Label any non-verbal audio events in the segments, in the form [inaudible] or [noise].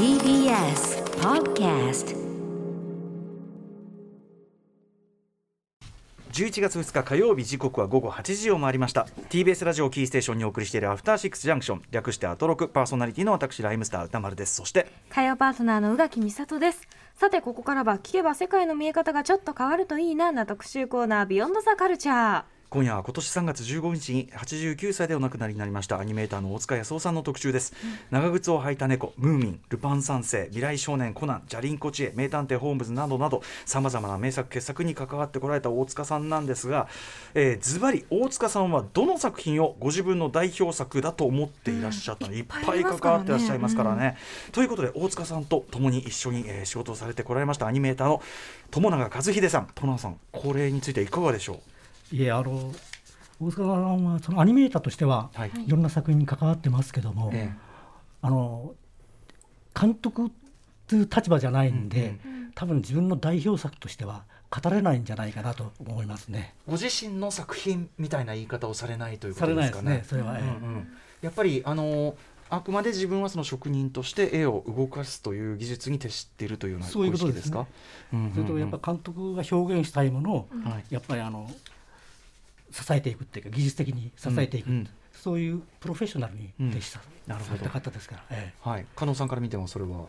TBS Podcast 11月2日火曜日時刻は午後8時を回りました。TBS ラジオキーステーションにお送りしているアフターシックスジャンクション。略してアトロクパーソナリティの私ライムスター歌丸です。そして火曜パートナーの宇垣美里です。さてここからは聞けば世界の見え方がちょっと変わるといいなな特集コーナービヨンドザカルチャー今夜は今年3月15日に89歳でお亡くなりになりましたアニメーターの大塚康夫さんの特集です、長靴を履いた猫ムーミンルパン三世未来少年コナンジャリンコチエ名探偵ホームズなどなどさまざまな名作傑作に関わってこられた大塚さんなんですがズバリ大塚さんはどの作品をご自分の代表作だと思っていらっしゃったの、いっぱい関わってらっしゃいますからね。ということで大塚さんと共に一緒に、えー仕事をされてこられましたアニメーターの友永和秀さん。友永さんこれについていかがでしょう？いえあの大塚さんはそのアニメーターとしては、はいい、ろんな作品に関わってますけども、えあの監督という立場じゃないんで、うん多分自分の代表作としては語れないんじゃないかなと思いますね。ご自身の作品みたいな言い方をされないということですかねね。。それは、ええうんうんやっぱりあのあくまで自分はその職人として絵を動かすという技術に徹しているというようなそういうことですか。うんうんうんそれとやっぱ監督が表現したいものを、はいやっぱりあの支えていくっていうか技術的に支えていく、うんうん。そういうプロフェッショナルに徹した、なるほど。された方ですから、ええ。はい。加納さんから見てもそれは？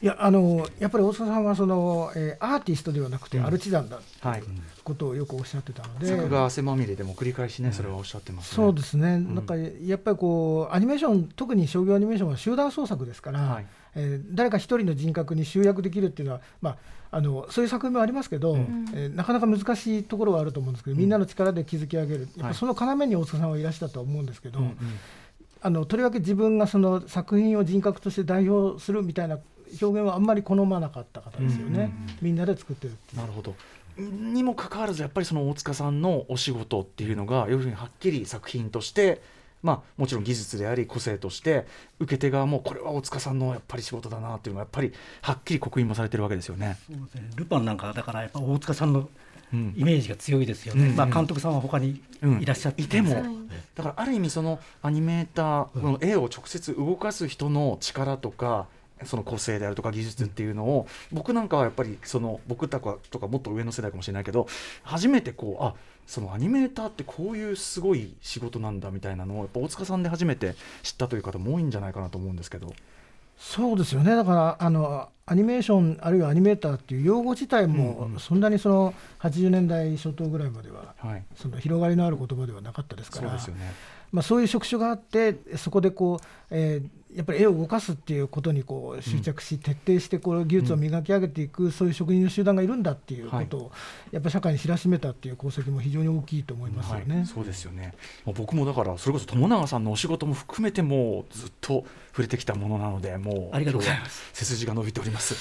いやあのやっぱり大塚さんはその、えーアーティストではなくてうん。アルチザンだはい。ことをよくおっしゃってたので、作画汗まみれでも繰り返しねそれはおっしゃってますね。そうですね、ん。なんかやっぱりこうアニメーション特に商業アニメーションは集団創作ですから、はいえー誰か一人の人格に集約できるっていうのは、まあ、あのそういう作品もありますけど、えーなかなか難しいところはあると思うんですけど、みんなの力で築き上げる、やっぱその要に大塚さんはいらっしたと思うんですけど、うんうんあのとりわけ自分がその作品を人格として代表するみたいな表現はあんまり好まなかった方ですよね、うんうんうんみんなで作ってるっていう。なるほど。にもかかわらずやっぱりその大塚さんのお仕事っていうのが要するにはっきり作品として。まあ、もちろん技術であり個性として受け手側もこれは大塚さんのやっぱり仕事だなっていうのがやっぱりはっきり刻印もされてるわけですよね。そうですねルパンなんかだからやっぱ大塚さんのうん。イメージが強いですよね、うんまあ、監督さんは他にいらっしゃって、いてもはい。だからある意味そのアニメーター、この絵を直接動かす人の力とかその個性であるとか技術っていうのを、僕なんかはやっぱりその僕とかとかもっと上の世代かもしれないけど初めてこうあそのアニメーターってこういうすごい仕事なんだみたいなのをやっぱ大塚さんで初めて知ったという方も多いんじゃないかなと思うんですけど。そうですよねだからあのアニメーションあるいはアニメーターっていう用語自体もんそんなにその80年代初頭ぐらいまでははい、その広がりのある言葉ではなかったですからそうね。まあ、そういう職種があってそこでこう、えーやっぱり絵を動かすっていうことにこう執着し、徹底してこう技術を磨き上げていく、そういう職人の集団がいるんだっていうことを、やっぱり社会に知らしめたっていう功績も非常に大きいと思いますよね。はい、そうですよね。僕もだからそれこそ友永さんのお仕事も含めてもうずっと触れてきたものなので、もうありがとうございます背筋が伸びております。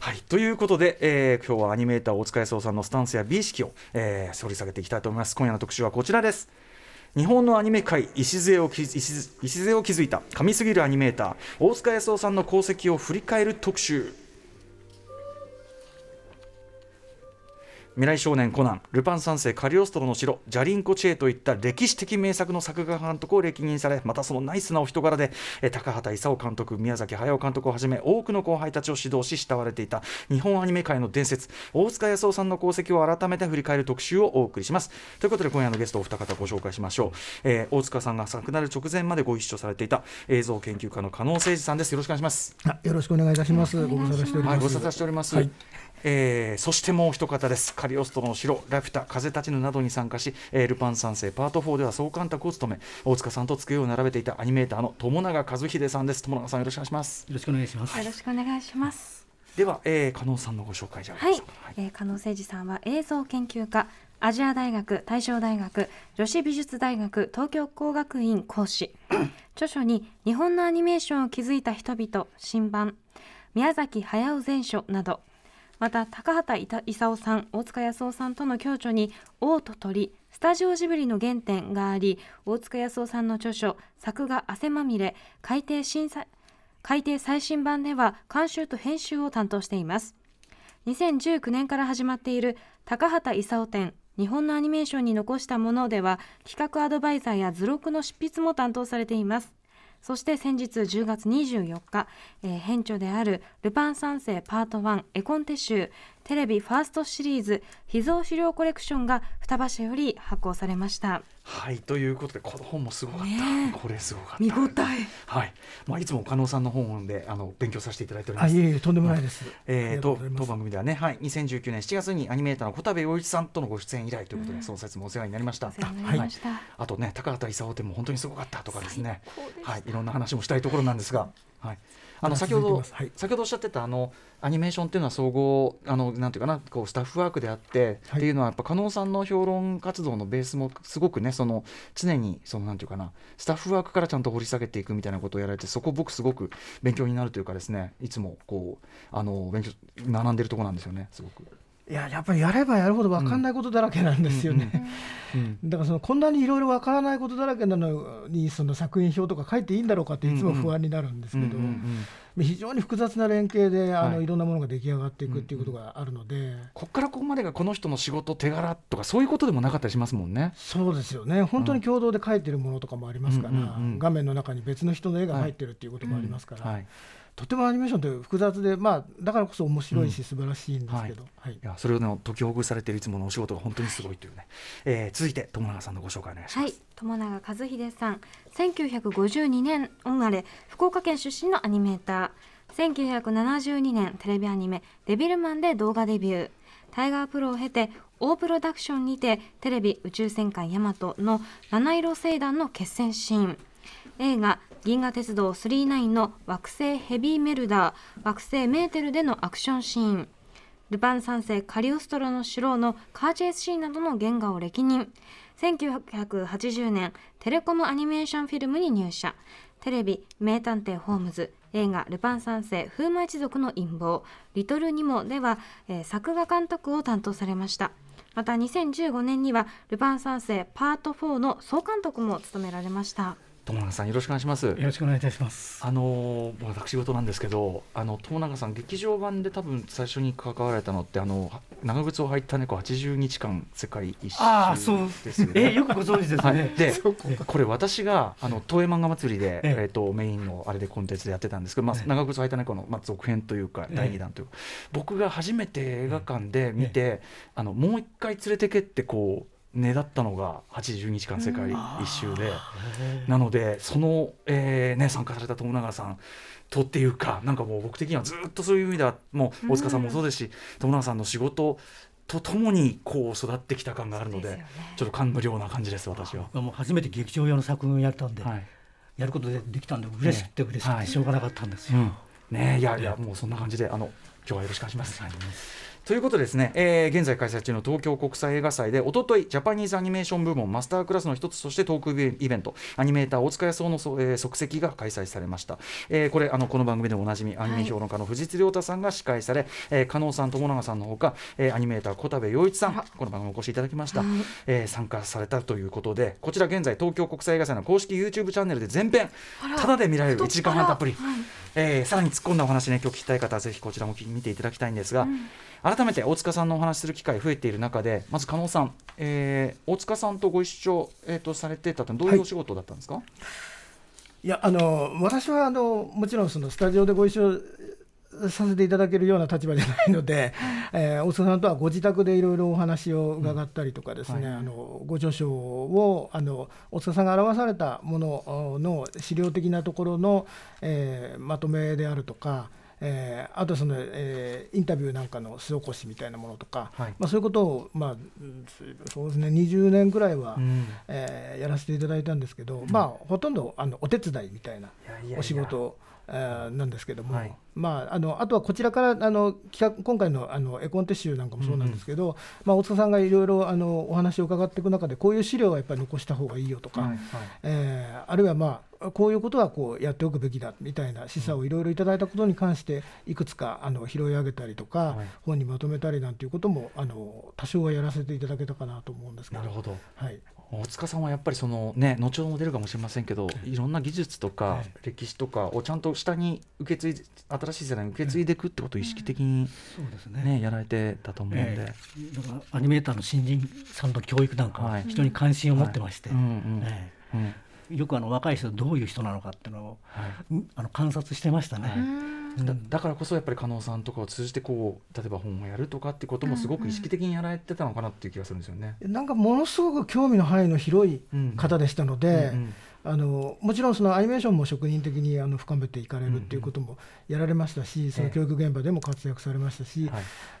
はい、ということで、えー今日はアニメーター大塚康夫さんのスタンスや美意識を、えー、掘り下げていきたいと思います。今夜の特集はこちらです。日本のアニメ界礎を築礎礎を築いた神すぎるアニメーター大塚康夫さんの功績を振り返る特集。未来少年コナン、ルパン三世、カリオストロの城、ジャリンコチェといった歴史的名作の作画監督を歴任され、またそのナイスなお人柄で、えー高畑勲監督、宮崎駿監督をはじめ、多くの後輩たちを指導し、慕われていた日本アニメ界の伝説、大塚康夫さんの功績を改めて振り返る特集をお送りします。ということで、今夜のゲストお二方ご紹介しましょう。えー大塚さんが亡くなる直前までご一緒されていた映像研究家の加納誠司さんです。よろしくお願いします。あよろしくお願いいたします。ご無沙汰しておりはい、ます。ご無沙汰しております。はいえーそしてもう一方です。カリオストロの城、ラピュタ、風立ちぬなどに参加し、えールパン三世パート4では総監督を務め、大塚さんと机を並べていたアニメーターの友永和秀さんです。友永さんよろしくお願いします。よろしくお願いします。よろしくお願いします。では、えー、加納さんのご紹介じゃあはいりましょうか。はいえー加納誠司さんは映像研究家、アジア大学、大正大学、女子美術大学、東京工学院講師。[clears throat] 著書に日本のアニメーションを築いた人々、新版、宮崎駿全書など、また高畑勲さん、大塚康夫さんとの共著に王と鳥、スタジオジブリの原点があり、大塚康夫さんの著書、作画汗まみれ、改訂審査改訂最新版では監修と編集を担当しています。2019年から始まっている高畑勲展日本のアニメーションに残したものでは企画アドバイザーや図録の執筆も担当されていますそして先日10月24日、えー編著である「ルパン三世パート1絵コンテ集テレビファーストシリーズ秘蔵資料コレクション」が双葉社より発行されました。はいということでこの本もすごかった、ねえ。これすごかった。見応え。はい、まあ、いつも加納さんの本であの勉強させていただいております。あいえいえとんでもないです。えー、と当番組ではね、はい、2019年7月にアニメーターの小田部陽一さんとのご出演以来ということで、その説もお世話になりました。お世話になりました、あとね、高畑勲展も本当にすごかったとかですね。はい、いろんな話もしたいところなんですが。はい。あの先ほど、はい。先ほどおっしゃってたあのアニメーションっていうのは総合あのなんていうかなこうスタッフワークであって、はい。っていうのはやっぱ加納さんの評論活動のベースもすごくねその常にそのなんていうかなスタッフワークからちゃんと掘り下げていくみたいなことをやられてそこ僕すごく勉強になるというかですねいつもこうあの勉強学んでるところなんですよねすごく。いややっぱりやればやるほど分かんないことだらけなんですよね。うん。だからそのこんなにいろいろ分からないことだらけなのにその作品表とか書いていいんだろうかっていつも不安になるんですけど、うんうんうん非常に複雑な連携であの、はいい、ろんなものが出来上がっていくっていうことがあるので、こっからここまでがこの人の仕事手柄とかそういうことでもなかったりしますもんね。そうですよね。本当に共同で書いてるものとかもありますから、うんうんうん画面の中に別の人の絵が入ってるっていうこともありますから、はい、とてもアニメーションって複雑で、まあ、だからこそ面白いし素晴らしいんですけど、はい。い。やそれをね解きほぐされているいつものお仕事が本当にすごいというね、えー、続いて友永さんのご紹介お願いします。はい、友永和秀さん、1952年生まれ、福岡県出身のアニメーター。1972年テレビアニメ「デビルマン」で動画デビュー。タイガープロを経て大プロダクションにてテレビ「宇宙戦艦ヤマト」の七色星団の決戦シーン。映画「銀河鉄道99」の惑星ヘビーメルダー惑星メーテルでのアクションシーン。ルパン三世カリオストロの城のカーチェイスシーンなどの原画を歴任。1980年テレコムアニメーションフィルムに入社。テレビ「名探偵ホームズ」映画「ルパン三世風魔一族の陰謀」「リトルニモ」では、えー作画監督を担当されました。また2015年には「ルパン三世パート4」の総監督も務められました。友永さんよろしくお願いします。よろしくお願いいたします。あのー私事なんですけど、あの友永さん劇場版で多分最初に関わられたのってあの長靴を履いた猫80日間世界一周ああ、そうですよね。[laughs] え、よくご存知ですはい、ね。[laughs] でこれ私があの東映漫画祭りで、えええー、とメインのあれでコンテンツでやってたんですけど、まあええ長靴履いた猫の、まあ、続編というかええ第2弾というか、僕が初めて映画館で見て、あのもう一回連れてけってこうねだったのが80日間世界一周で。なのでその、えーね、参加された友永さんとっていうかなんかもう僕的にはずっとそういう意味ではもう大塚さんもそうですし、友永さんの仕事とともにこう育ってきた感があるのでね。ちょっと感無量な感じです私は。もう初めて劇場用の作品をやったんで、はい。やることでできたんで嬉しくて嬉しくはいてしょうがなかったんですよ。うん、ねえいやいやもうそんな感じであの今日はよろしくお願いします。ということでですね、えー現在開催中の東京国際映画祭でおとといジャパニーズアニメーション部門マスタークラスの一つとしてトークイベントアニメーター大塚康夫のそ、えー即席が開催されました、えーこれあのこの番組でもおなじみアニメ評論家の藤津亮太さんが司会され、えー加納さん友永さんのほか、えーアニメーター小田部陽一さんこの番組お越しいただきました、えー参加されたということでこちら現在東京国際映画祭の公式 YouTube チャンネルで全編ただで見られる1時間半たっぷり、えーさらに突っ込んだお話ね今日聞きたい方はぜひこちらも見ていただきたいんですが、改めて大塚さんのお話しする機会増えている中でまず加納さん、えー大塚さんとご一緒、えー、とされてたってどういうお仕事だったんですか、いやあの私はあのもちろんそのスタジオでご一緒させていただけるような立場じゃないので、えー大塚さんとはご自宅でいろいろお話を伺ったりとかですね、うんはい。あのご著書をあの大塚さんが表されたものの資料的なところの、えーまとめであるとか、えーあとその、えーインタビューなんかの巣起こしみたいなものとか、はい。まあ、そういうことを、まあ、うんそうですね20年くらいは、うん。えーやらせていただいたんですけど、まあほとんどあのお手伝いみたいなお仕事えーなんですけども、はい。まあ、あのあとはこちらからあの企画今回のあの絵コンテ集なんかもそうなんですけど、まあ、大塚さんがいろいろあのお話を伺っていく中でこういう資料はやっぱり残した方がいいよとか、はいはい。えーあるいは、まあ、こういうことはこうやっておくべきだみたいな示唆をいろいろいただいたことに関していくつかあの拾い上げたりとか、はい。本にまとめたりなんていうこともあの多少はやらせていただけたかなと思うんですけど。なるほど。はい。大塚さんはやっぱりそのね後ほども出るかもしれませんけどい。ろんな技術とかはい。歴史とかをちゃんと下に受け継いで新しい世代に受け継いでいくってことを意識的にそうですね。ねやられてたと思うんで、ええ。だからアニメーターの新人さんの教育なんかははい。非常に関心を持ってまして、うんうんえ。うんよくあの若い人どういう人なのかっていうのを、はい、あの観察してましたね。はい。だだからこそやっぱり加納さんとかを通じてこう例えば本をやるとかってこともすごく意識的にやられてたのかなっていう気がするんですよね。なんかものすごく興味の範囲の広い方でしたので、うんうんうんあのもちろんそのアニメーションも職人的にあの深めていかれるっていうこともやられましたし、その教育現場でも活躍されましたし、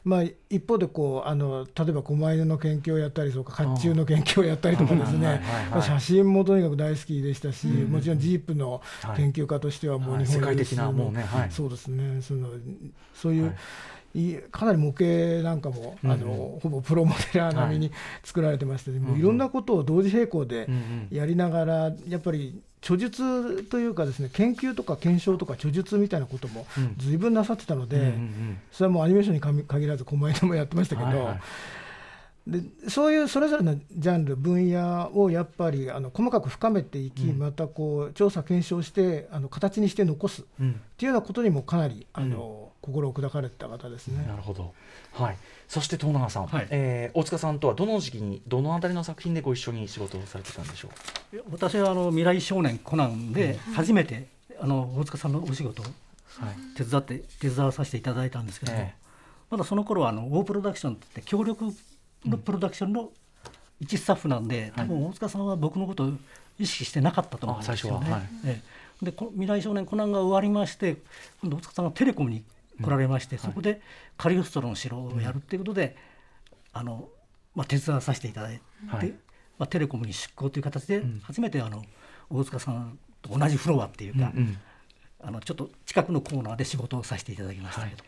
まあ、一方でこうあの例えば狛犬の研究をやったりとか甲冑の研究をやったりとかですね写真もとにかく大好きでしたし、もちろんジープの研究家としてはもう日本的なもうね、そうですねそのそういう、かなり模型なんかも、あのほぼプロモデラー並みに作られてまして、もういろんなことを同時並行でやりながら、やっぱり著述というかですね研究とか検証とか著述みたいなことも随分なさってたので、それはもうアニメーションに限らず狛犬もやってましたけど。でそういうそれぞれのジャンル分野をやっぱりあの細かく深めていき、またこう調査検証してあの形にして残すっていうようなことにもかなりあの、心を砕かれた方ですね。なるほど。はい。そして東永さん、はい、えー、大塚さんとはどの時期にどのあたりの作品でご一緒に仕事をされてたんでしょう？私はあの未来少年コナンで初めて、あの大塚さんのお仕事を手伝って、手伝わさせていただいたんですけども、えまだその頃はあのオープロダクションって協力のプロダクションの一スタッフなんで、多分大塚さんは僕のことを意識してなかったと思うんですよね。は。い、ええ、で未来少年コナンが終わりまして今度大塚さんがテレコムに来られまして、そこでカリオストロの城をやるっていうことで、あのまあ、手伝わさせていただいて、まあ、テレコムに出向という形で初めてあの大塚さんと同じフロアっていうか、あのちょっと近くのコーナーで仕事をさせていただきましたけど。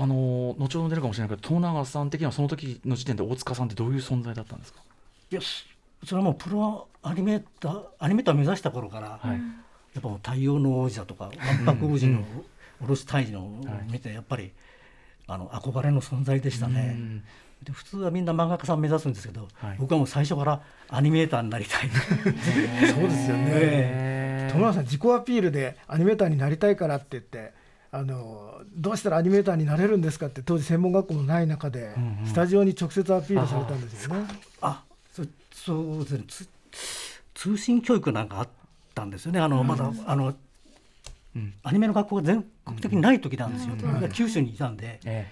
あの後ほど出るかもしれないけど東永さん的にはその時の時点で大塚さんってどういう存在だったんですか？いやそれはもうプロアニメーターアニメーターを目指した頃から、はい、やっぱ太陽の王子だとかわんぱく王子の卸大事のを見てやっぱり、あの憧れの存在でしたね。で普通はみんな漫画家さん目指すんですけど、はい、僕はもう最初からアニメーターになりたい。[laughs] そうですよね。友永さん自己アピールでアニメーターになりたいからって言ってあのどうしたらアニメーターになれるんですかって当時専門学校もない中で、うんうん、スタジオに直接アピールされたんですよね。あそそうですね。通信教育なんかあったんですよね。あの、うん、まだあのアニメの学校が全国的にない時なんですよ、うん、九州にいたんで、え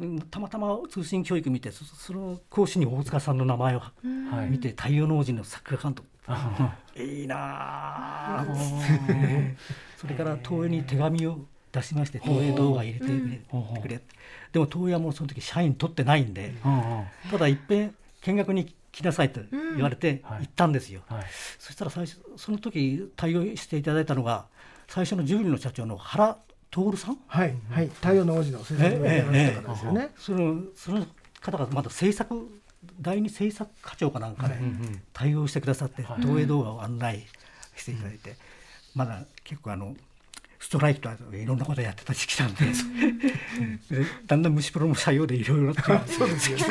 え、たまたま通信教育見てその講師に大塚さんの名前を見て、太陽の王子の作画監督、いいなあ [laughs] それから東映に手紙を出しまして東映動画入れてくれでも東映はもうその時社員取ってないんでただいっぺん見学に来なさいと言われて行ったんですよ、そしたら最初その時対応していただいたのが最初のジブリの社長の原徹さん？はい。はい。太陽の王子の先生をやられた方ですよね、そのその方がまだ制作第二制作課長かなんかで対応してくださって、東映動画を案内していただいて、まだ結構あのストライキとかいろんなことやってた時期なんで、だんだん虫プロも採用でいろいろそうですよね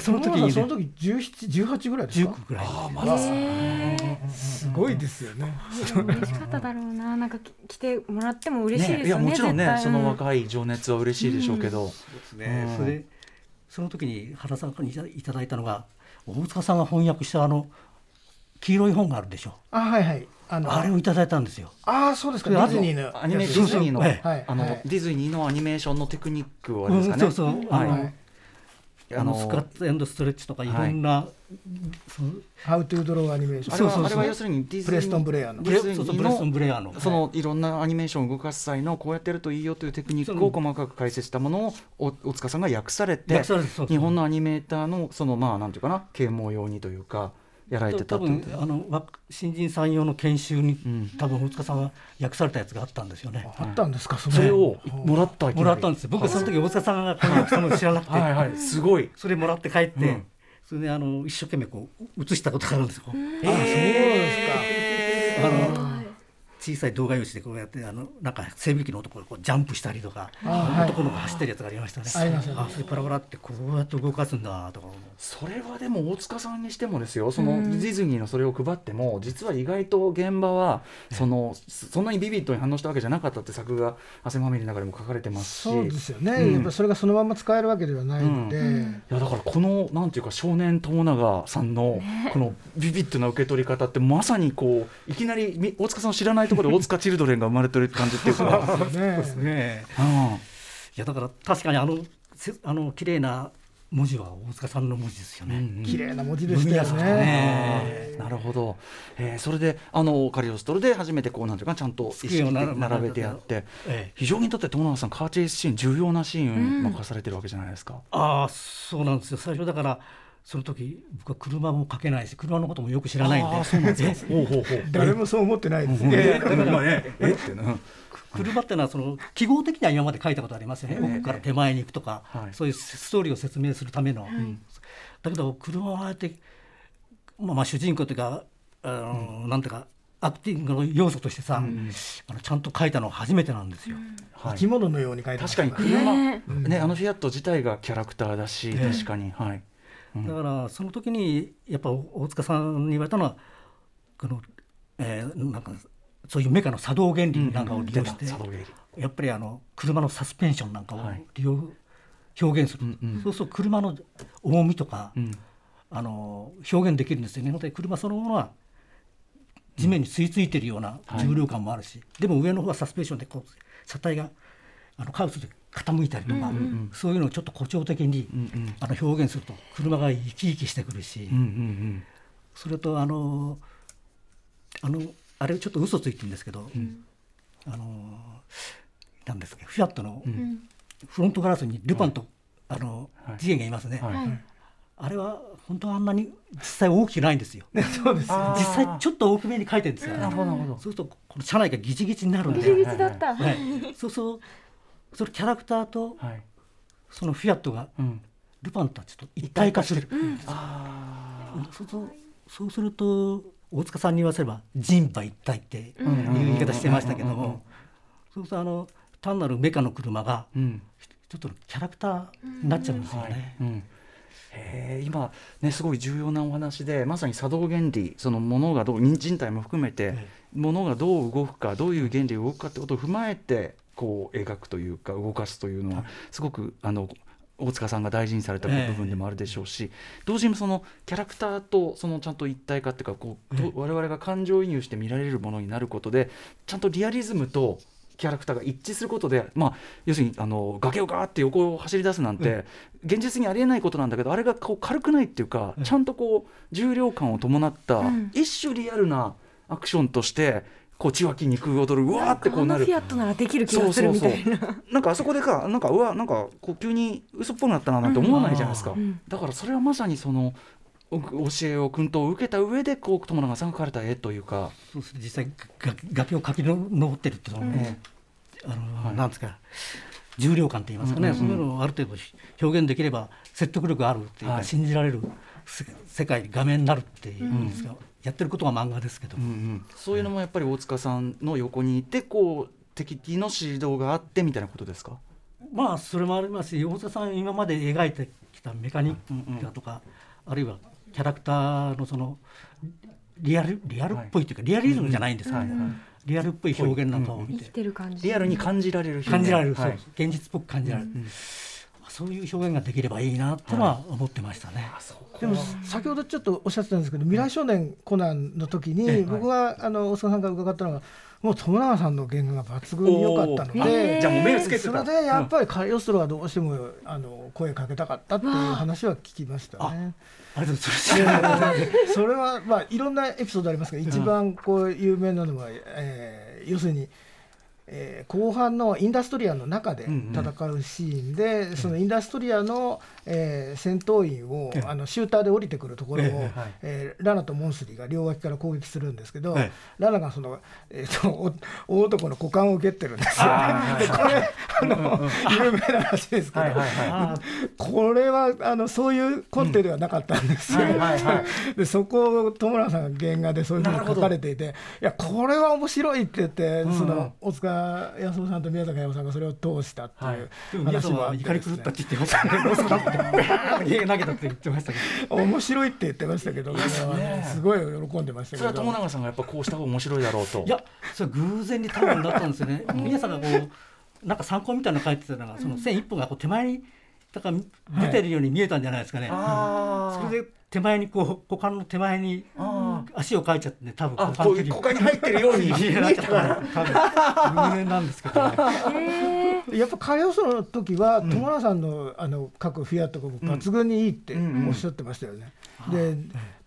その時に、ね、その時17、18ぐらいですか？ぐらい。あまだすごいですよね。嬉しかっただろうな。なんか来てもらっても嬉しいですよね。いやもちろんね、その若い情熱は嬉しいでしょうけど。そうですね。それその時に原さんからいただいたのが大塚さんが翻訳したあの黄色い本があるでしょ。あはいはい。あのあれをいただいたんですよ。ああそうですか。ディズニーの。アニメディズニーの、あのディズニーのアニメーションのテクニックをあれですかね。そうそう。あのあのスクラッツエンドストレッチとかいろんな、ハウトゥードローアニメーションそうそう。あれは要するにディズニープレストンブレアの。プレストンブレアの。そのいろんなアニメーションを動かす際のこうやってやるといいよというテクニックを細かく解説したものをお大塚さんが訳されて日本のアニメーターのそのまあなんていうかな。啓蒙用にというかやられてた多分あの新人さん用の研修に、うん、多分大塚さんが訳されたやつがあったんですよね。あったんですか？それを？もらったもらったんです僕その時大塚さんがこの訳したの知らなくて。はい、はい、すごい。それもらって帰って、うん、それであの一生懸命こう写したことがあるんですよ。あそうですか。あの小さい動画用紙でこうやってあのなんか整備機の男がこうジャンプしたりとか、はい。男の子走ってるやつがありましたね。ああそれパラパラってこうやって動かすんだとか思う。それはでも大塚さんにしてもですよ。そのディズニーのそれを配っても実は意外と現場はそのそんなにビビッドに反応したわけじゃなかったって作が汗まみれの中でも書かれてますし。そうですよね、うん。やっぱそれがそのまま使えるわけではないので、いやだからこのなんていうか少年友永さんのこのビビッドな受け取り方ってまさにこういきなりみ大塚さん知らないところで大塚チルドレンが生まれてる感じっていうか、[laughs] ね。ねうん。いやだから確かにあのせあの綺麗な文字は大塚さんの文字ですよね。うんうん。綺麗な文字でしたよね。ね。なるほど、えーそれであのカリオストロで初めてこうなんていうかちゃんと意識並べてやって。ええ。非常にとって友永さんカーチェイスシーン重要なシーン任されてるわけじゃないですか。ああそうなんですよ。最初だからその時僕は車もかけないし車のこともよく知らないんで。そうなんですか。誰もそう思ってないですえね。[laughs] 車っていうのはその記号的には今まで書いたことありますよね、ええ。奥から手前に行くとか、はい。そういうストーリーを説明するための、だけど車はああやって、まあ、まあ主人公というかあの、なんていうかアクティングの要素としてさ、あのちゃんと書いたのは初めてなんですよ。はい。生き物のように書いてま確すかに車、ねねあのフィアット自体がキャラクターだし、ええ。確かに。はい。うん。だからその時にやっぱ大塚さんに言われたのはこの、えーなんかそういうメカの作動原理なんかを利用して、やっぱりあの車のサスペンションなんかをはい。利用、表現する、そうすると車の重みとか、うん。あの表現できるんですよね。ので車そのものは地面に吸い付いてるような重量感もあるし、でも上の方はサスペンションでこう車体があのカウスで傾いたりとか、そういうのをちょっと誇張的に、うんうん。あの表現すると車が生き生きしてくるし、うんうんそれとあのあのあれちょっと嘘ついてるんですけど、あのなんですかフィアットのフロントガラスにルパンと、あのはい。次元がいますね。あれは本当はあんなに実際大きくないんですよ。そうです。実際ちょっと大きめに書いてるんですよ、なるほどなるほど。そうするとこの車内がギチギチになるんで、ギチギチだった。はい、そうそうそのキャラクターとはい。そのフィアットがうん。ルパンとはちょっと一体化する、あそうそう。そうすると大塚さんに言わせれば人馬一体っていう言い方してましたけどもそうするとあの単なるメカの車があ。うん。ちょっとキャラクターになっちゃうんですよはい。ね。うん。へえ今ねすごい重要なお話でまさに作動原理そのものがどう人体も含めてえものがどう動くかどういう原理で動くかってことを踏まえてこう描くというか動かすというのはすごくあの大塚さんが大事にされた部分でもあるでしょうし、同時にそのキャラクターとそのちゃんと一体化っていうかこう、と我々が感情移入して見られるものになることでちゃんとリアリズムとキャラクターが一致することで、まあ、要するにあの崖をガーって横を走り出すなんて、現実にありえないことなんだけどあれがこう軽くないっていうか、ちゃんとこう重量感を伴った、うん。一種リアルなアクションとしてこう血湧き肉踊るうわーってこうなるあのフィアットならできる気がするみたいな。なんかあそこでかなんかうわなんかこう急に嘘っぽくなったななんて思わないじゃないですか、うんだからそれはまさにそのお教えを訓導を受けた上でこう友永さんが描かれた絵というか、そうすると実際が崖を駆け上ってるっていうのはね、あのなんですか重量感といいますかね、うんうんそういうのをある程度表現できれば説得力あるっていうか、はい信じられる世界画面になるっていうんですか、やってることが漫画ですけど、うんうん。そういうのもやっぱり大塚さんの横にいてこう敵の指導があってみたいなことですか？まあそれもあります。し大田さん今まで描いてきたメカニックだとか、あるいはキャラクターのそのリアルリアルっぽいというか、リアリズムじゃないんですけど、はい。はい。リアルっぽい表現なんかを見て、てる感じ。リアルに感じられる感じられる、はい。現実っぽく感じられる、そういう表現ができればいいなってのは思ってましたね。でも先ほどちょっとおっしゃってたんですけど未来少年コナンの時にええ僕はあの大塚さんから伺ったのがもう友永さんの原画が抜群に良かったのでえじゃあもう目をつけてそたれでやっぱりカリオストロはどうしてもあの声かけたかったっていう話は聞きましたね。ありがとうございいます。[laughs] それはまあいろんなエピソードありますが一番こう有名なのは、えー要するに、えー、後半のインダストリアの中で戦うシーンで、うんうん、そのインダストリアの、えー、戦闘員を、あのシューターで降りてくるところを、ええー、ラナとモンスリーが両脇から攻撃するんですけど、ラナがその、えーと、大男の股間を蹴ってるんですよ、ね。でこれあの、有名な話ですけど、これはあのそういうコンテではなかったんですよ。でそこを友永さんが原画でそういうふうに書かれていていやこれは面白いって言って、その大塚康夫さんと宮坂駿さんがそれを通したっていう話もあって、怒り狂ったって言ってましたね。[laughs] ロスだって投げたって言ってましたけど。面白いって言ってましたけど、ね、すごい喜んでましたけど。それは友永さんがやっぱこうした方が面白いだろうと。いや、それ偶然に多分だったんですよね。宮坂がこうなんか参考みたいなの書いてたのが、その線一本がこう手前にだから出てるように見えたんじゃないですかね。それで手前にこう股間の手前に足をかいちゃってね多分股間に入ってるように見えたから [laughs] 多分 [laughs] 有名なんですけどね。[laughs] やっぱカレオソの時は友永さんのあの各フィアットが抜群にいいっておっしゃってましたよね。で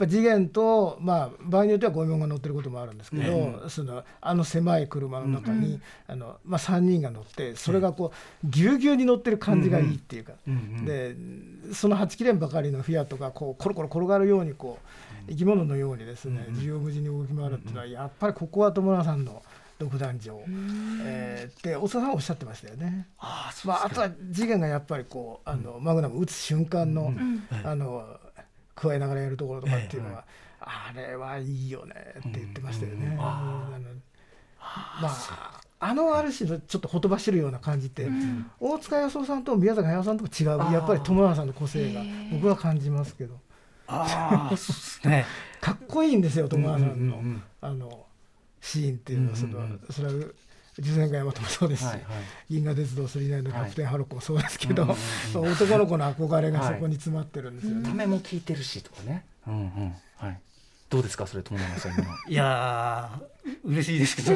次元と、まあ、場合によってはゴミが乗ってることもあるんですけど、ね、そのあの狭い車の中に、うん、あのまあ、3人が乗ってそれがこうぎゅうぎゅうに乗ってる感じがいいっていうか、うんうん、でその8切れんばかりのフィアットがこうコロコロ転がるようにこう生き物のようにですね縦横無尽に動き回るっていうのはやっぱりここは友永さんの。独壇場、えー、って大沢さんおっしゃってましたよね。あまあ、あとは次元がやっぱりこうあの、マグナム打つ瞬間の、あの加えながらやるところとかっていうのは、あれはいいよねって言ってましたよね。あまああのある種のちょっとほとばしるような感じって、大塚康夫さんと宮坂駿さんとも違うやっぱり友永さんの個性が僕は感じますけど。ああそうですね。[laughs] かっこいいんですよ友永さんの、あのシーンっていうのはその、それは実践会山ともそうですし、はいはい、銀河鉄道999のキャプテンハロコもそうですけど、はいうんうん、男の子の憧れがそこに詰まってるんですよね。ためも聞いてるしとかね。うんうんはい。どうですか？それ友永さん今。いや嬉しいですけど。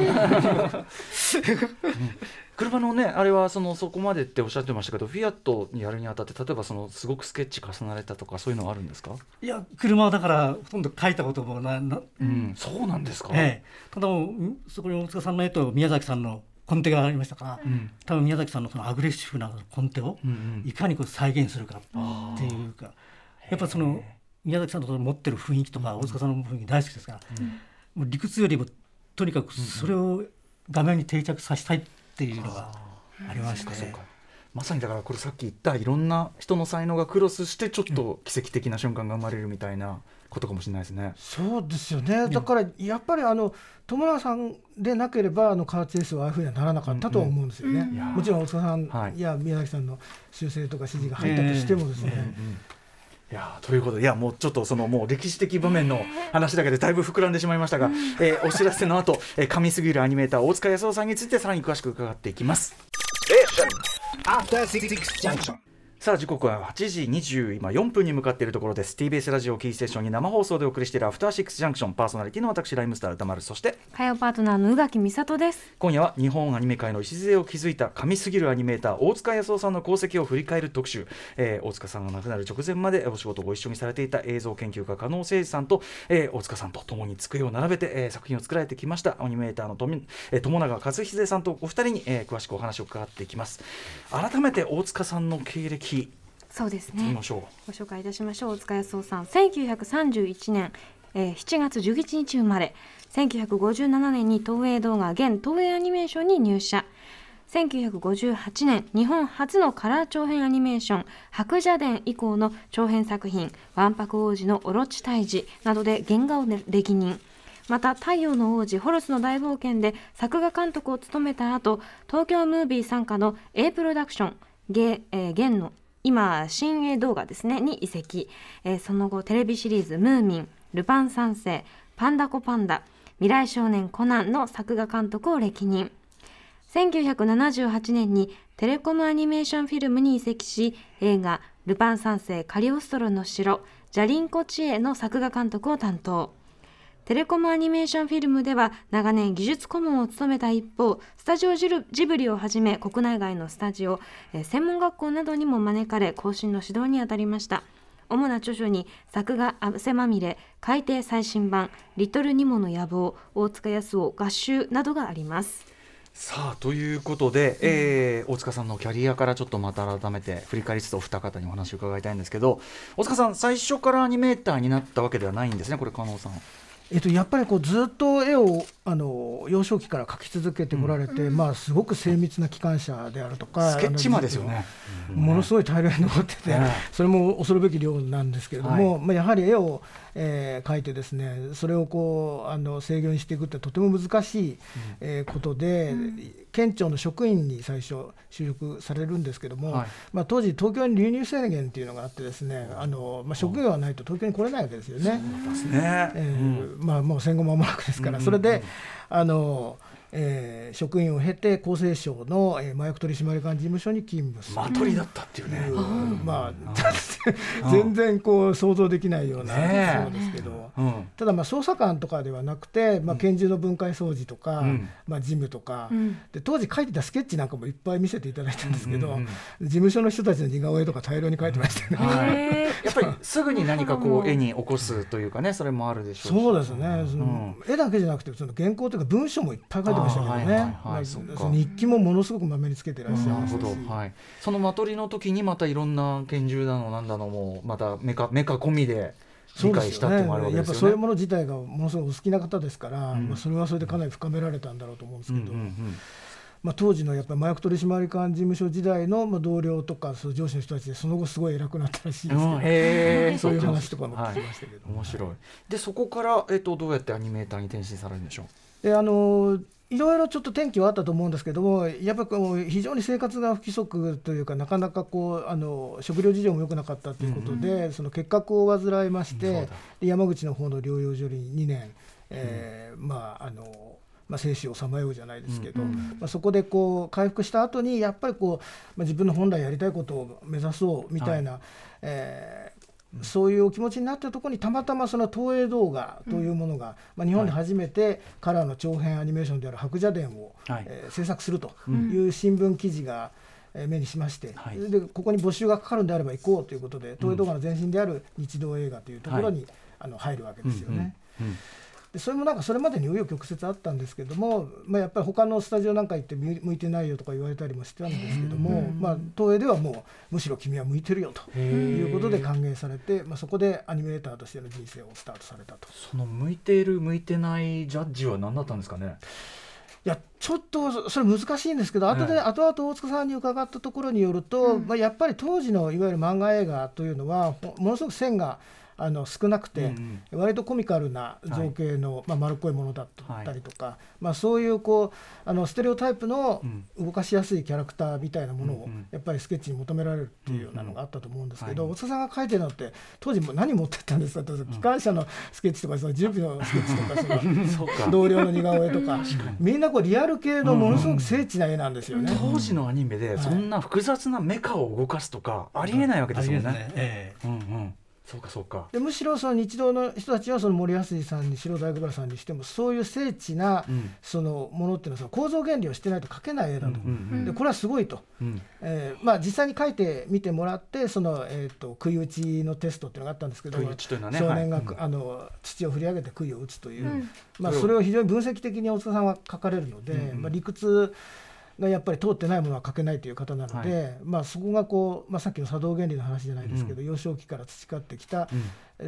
車のねあれはそのそこまでっておっしゃってましたけどフィアットにやるにあたって例えばそのすごくスケッチ重ねたとかそういうのはあるんですか？いや車はだからほとんど書いたこともなな、うん、そうなんですか、ええ、ただそこに大塚さんの絵と宮崎さんのコンテがありましたか？ら、うん、多分宮崎さんのそのアグレッシブなコンテをいかにこう再現するかっていうか、やっぱその宮崎さんの持ってる雰囲気とか大塚さんの雰囲気大好きですから、もう理屈よりもとにかくそれを画面に定着させたいっていうのがありまして、まさにだからこれさっき言ったいろんな人の才能がクロスしてちょっと奇跡的な瞬間が生まれるみたいなことかもしれないですね。そうですよね。だからやっぱりあの友永さんでなければあのカーチェイスはああいうふうにはならなかったと思うんですよね。うん。うん、もちろん大塚さんや宮崎さんの修正とか指示が入ったとしてもですね。いやということでいやもうちょっとそのもう歴史的場面の話だけでだいぶ膨らんでしまいましたが、[laughs] えー、お知らせの後、えー、神すぎるアニメーター大塚康夫さんについてさらに詳しく伺っていきます。さあ時刻は8時20今4分に向かっているところです。TBS ラジオキーステーションに生放送でお送りしているアフターシックスジャンクション。パーソナリティの私ライムスター歌丸そして。火曜パートナーの宇垣美里です。今夜は日本アニメ界の礎を築いた神すぎるアニメーター大塚康夫さんの功績を振り返る特集、えー、大塚さんが亡くなる直前までお仕事をご一緒にされていた映像研究家加納誠司さんと、えー、大塚さんと共に机を並べて、えー、作品を作られてきました。アニメーターの友,、えー、友永和秀さんとお二人に、えー、詳しくお話を伺っていきます。改めて大塚さんの経歴そうですね。ご紹介いたしましょう。大塚康夫さん。1931年、えー、7月11日生まれ。1957年に東映動画現東映アニメーションに入社。1958年日本初のカラー長編アニメーション「白蛇伝」以降の長編作品「わんぱく王子のオロチ退治」などで原画を歴任。また「太陽の王子ホルスの大冒険」で作画監督を務めた後東京ムービー傘下の A プロダクション現の今新鋭動画ですねに移籍、その後テレビシリーズ「ムーミン」「ルパン三世」「パンダコパンダ」「未来少年コナン」の作画監督を歴任。1978年にテレコムアニメーションフィルムに移籍し映画「ルパン三世カリオストロの城」「ジャリンコチエ」の作画監督を担当。テレコムアニメーションフィルムでは長年技術顧問を務めた一方スタジオジブリをはじめ国内外のスタジオ、え専門学校などにも招かれ更新の指導にあたりました主な著書に作画汗まみれ海底最新版リトルニモの野望大塚康夫合集などがありますさあということで、えー、大塚さんのキャリアからちょっとまた改めて振り返りつつお二方にお話を伺いたいんですけど大塚さん最初からアニメーターになったわけではないんですねこれ加納さん。えっと、やっぱりこうずっと絵をあの幼少期から描き続けてこられて、うん、まあ、すごく精密な機関車であるとかスケッチマですよね。ものすごい大量に残ってて、それも恐るべき量なんですけれども、はい、まあ、やはり絵を、えー、描いてですねそれをこうあの制御にしていくってとても難しい、えー、ことで、うん、県庁の職員に最初就職されるんですけども、はい、まあ、当時東京に流入制限っていうのがあってですねあの、まあ、職業がないと東京に来れないわけですよね。まあ、もう戦後間もなくですから、それであのえー、職員を経て厚生省の、えー、麻薬取締官事務所に勤務する。マトリだったっていうね。まあ [laughs] 全然こう想像できないようなそうですけど、うん、ただまあ捜査官とかではなくて、まあ拳銃の分解掃除とか、うん、まあ事務とか、うん、で当時書いてたスケッチなんかもいっぱい見せていただいたんですけど、事務所の人たちの似顔絵とか大量に書いてましたね。はい、やっぱりすぐに何かこう絵に起こすというかねそれもあるでしょうそうですね。その絵だけじゃなくてその原稿というか文章もいっぱい書いてましたけどね。はい、日記もものすごくまめにつけてらっしゃる、なるほど、はい、そのマトリの時にまたいろんな拳銃だのなんだのもまたメカメカ込みで理解したってもあるわけですよね、ね、やっぱそういうもの自体がものすごくお好きな方ですから、うん、まあ、それはそれでかなり深められたんだろうと思うんですけど。うんうんうん。まあ、当時のやっぱり麻薬取締官事務所時代のまあ同僚とかその上司の人たちでその後すごい偉くなったらしいですけど、そういう話とかも聞きましたけど、はい、面白い。でそこから、えっと、どうやってアニメーターに転身されるんでしょう？であのいろいろちょっと転機はあったと思うんですけども、やっぱり非常に生活が不規則というか、なかなかこうあの食料事情も良くなかったということで、うん。うん、その結核を患いまして、うん、山口の方の療養所に2年、えー、うん、まああのまあ、生死をさまようじゃないですけど、うん。うん、まあ、そこでこう回復した後にやっぱりこう、まあ、自分の本来やりたいことを目指そうみたいな、はい、えそういうお気持ちになったところにたまたまその東映動画というものが、まあ、日本で初めてカラーの長編アニメーションである「白蛇伝」を、はい、えー、制作するという新聞記事が、目にしまして、はい、でここに募集がかかるんであれば行こうということで東映動画の前身である日動映画というところに、あの入るわけですよね。うんうんうんでそれもなんかそれまでに紆余曲折あったんですけども、まあ、やっぱり他のスタジオなんか行って向いてないよとか言われたりもしてたんですけども、まあ、東映ではもうむしろ君は向いてるよということで歓迎されて、まあ、そこでアニメーターとしての人生をスタートされたと。その向いている向いてないジャッジは何だったんですかね？いやちょっとそれ難しいんですけど、後で後々大塚さんに伺ったところによると、うん、まあ、やっぱり当時のいわゆる漫画映画というのはものすごく線があの少なくて、うんうん、割とコミカルな造形の、はい、まあ、丸っこいものだったりとか、はい、まあ、そういうこうあのステレオタイプの動かしやすいキャラクターみたいなものを、やっぱりスケッチに求められるっていうようなのがあったと思うんですけど、大塚さんが描いてるのって当時も何持ってったんですか？機関車のスケッチとかその準備のスケッチとかその [laughs] 同僚の似顔絵とか。みんなこうリアル系のものすごく精緻な絵なんですよね。当時のアニメでそんな複雑なメカを動かすとかありえないわけですよね。ねええ。うんうんそうかそうか。でむしろその日道の人たちはその森保さんにしろ大工原さんにしてもそういう精緻なそのものっていうのはその構造原理をしてないと描けない絵だと、でこれはすごいと、うん、えー、まあ、実際に描いてみてもらってその、えーと、杭打ちのテストっていうのがあったんですけど、ね、少年が、はい、あの土を振り上げて杭を打つという、うん、まあ、それを非常に分析的に大塚さんは書かれるので、うん、まあ、理屈がやっぱり通ってないものは書けないという方なので、はい、まあ、そこがこう、まあ、さっきの作動原理の話じゃないですけど、うん、幼少期から培ってきた、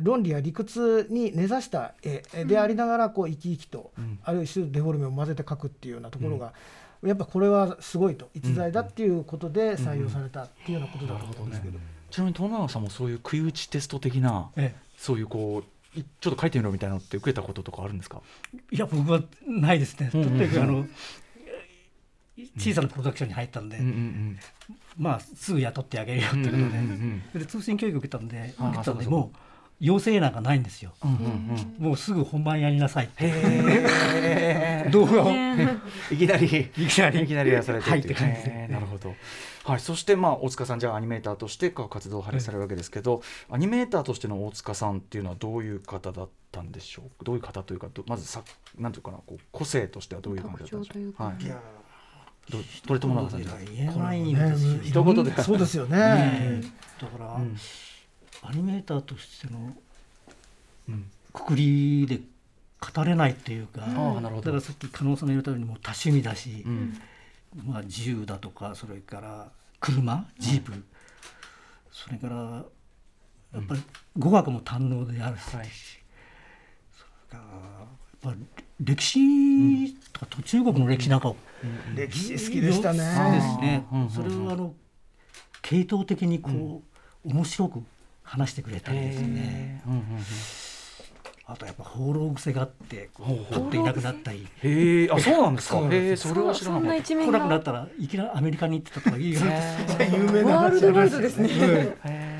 論理や理屈に根ざした絵でありながらこう生き生きと、うん、ある種デフォルメを混ぜて描くっていうようなところが、やっぱこれはすごいと逸材だっていうことで採用されたっていうようなことだと思うんですけど,、ちなみに友永さんもそういう食い打ちテスト的な、ええ、そういうこうちょっと書いてみろみたいなのって受けたこととかあるんですか？いや僕はないですね。とにかくあの小さなプロダクションに入ったんで、うんうんうん、まあすぐ雇ってあげるよっていうことでうんうんうん、で通信教育受けたんで受けたんでもう要請なんかないんですよ、うんうんうん、もうすぐ本番やりなさいって。[laughs] 動画を。[laughs] いきなり。いきなり。いきなりやされてはいって感じで、なるほど。はい、そして、まあ、大塚さんじゃあアニメーターとして活動を発されるわけですけど、アニメーターとしての大塚さんっていうのはどういう方だったんでしょう？どういう方というかまずさなんていうかなこう個性としてはどういう感じだったんでしょう？はい、いやどこれ友永さんじゃ言えないんですよ、一言で。そうですよね、ね、だから、うん、アニメーターとしてのくくりで語れないっていうか、あなるほど。だからさっき加納さんが言ったようにもう多趣味だし、うん。まあ、銃だとかそれから車ジープ、それからやっぱり語学も堪能であるし、はい。それからやっぱり歴史とかと中国の歴史なんかを、歴史好きでしたね。そうですね。うん。うん。うん。それをあの系統的にこう、面白く話してくれたりですね、へー。うん。うん。うん。あとやっぱ放浪癖があってこほう。取っていなくなったり。へえあそうなんですか。へえそれは知らそんななかっ一面が。来なくなったらいきなりアメリカに行ってたとか言いが有名なワール話ドワイドですね。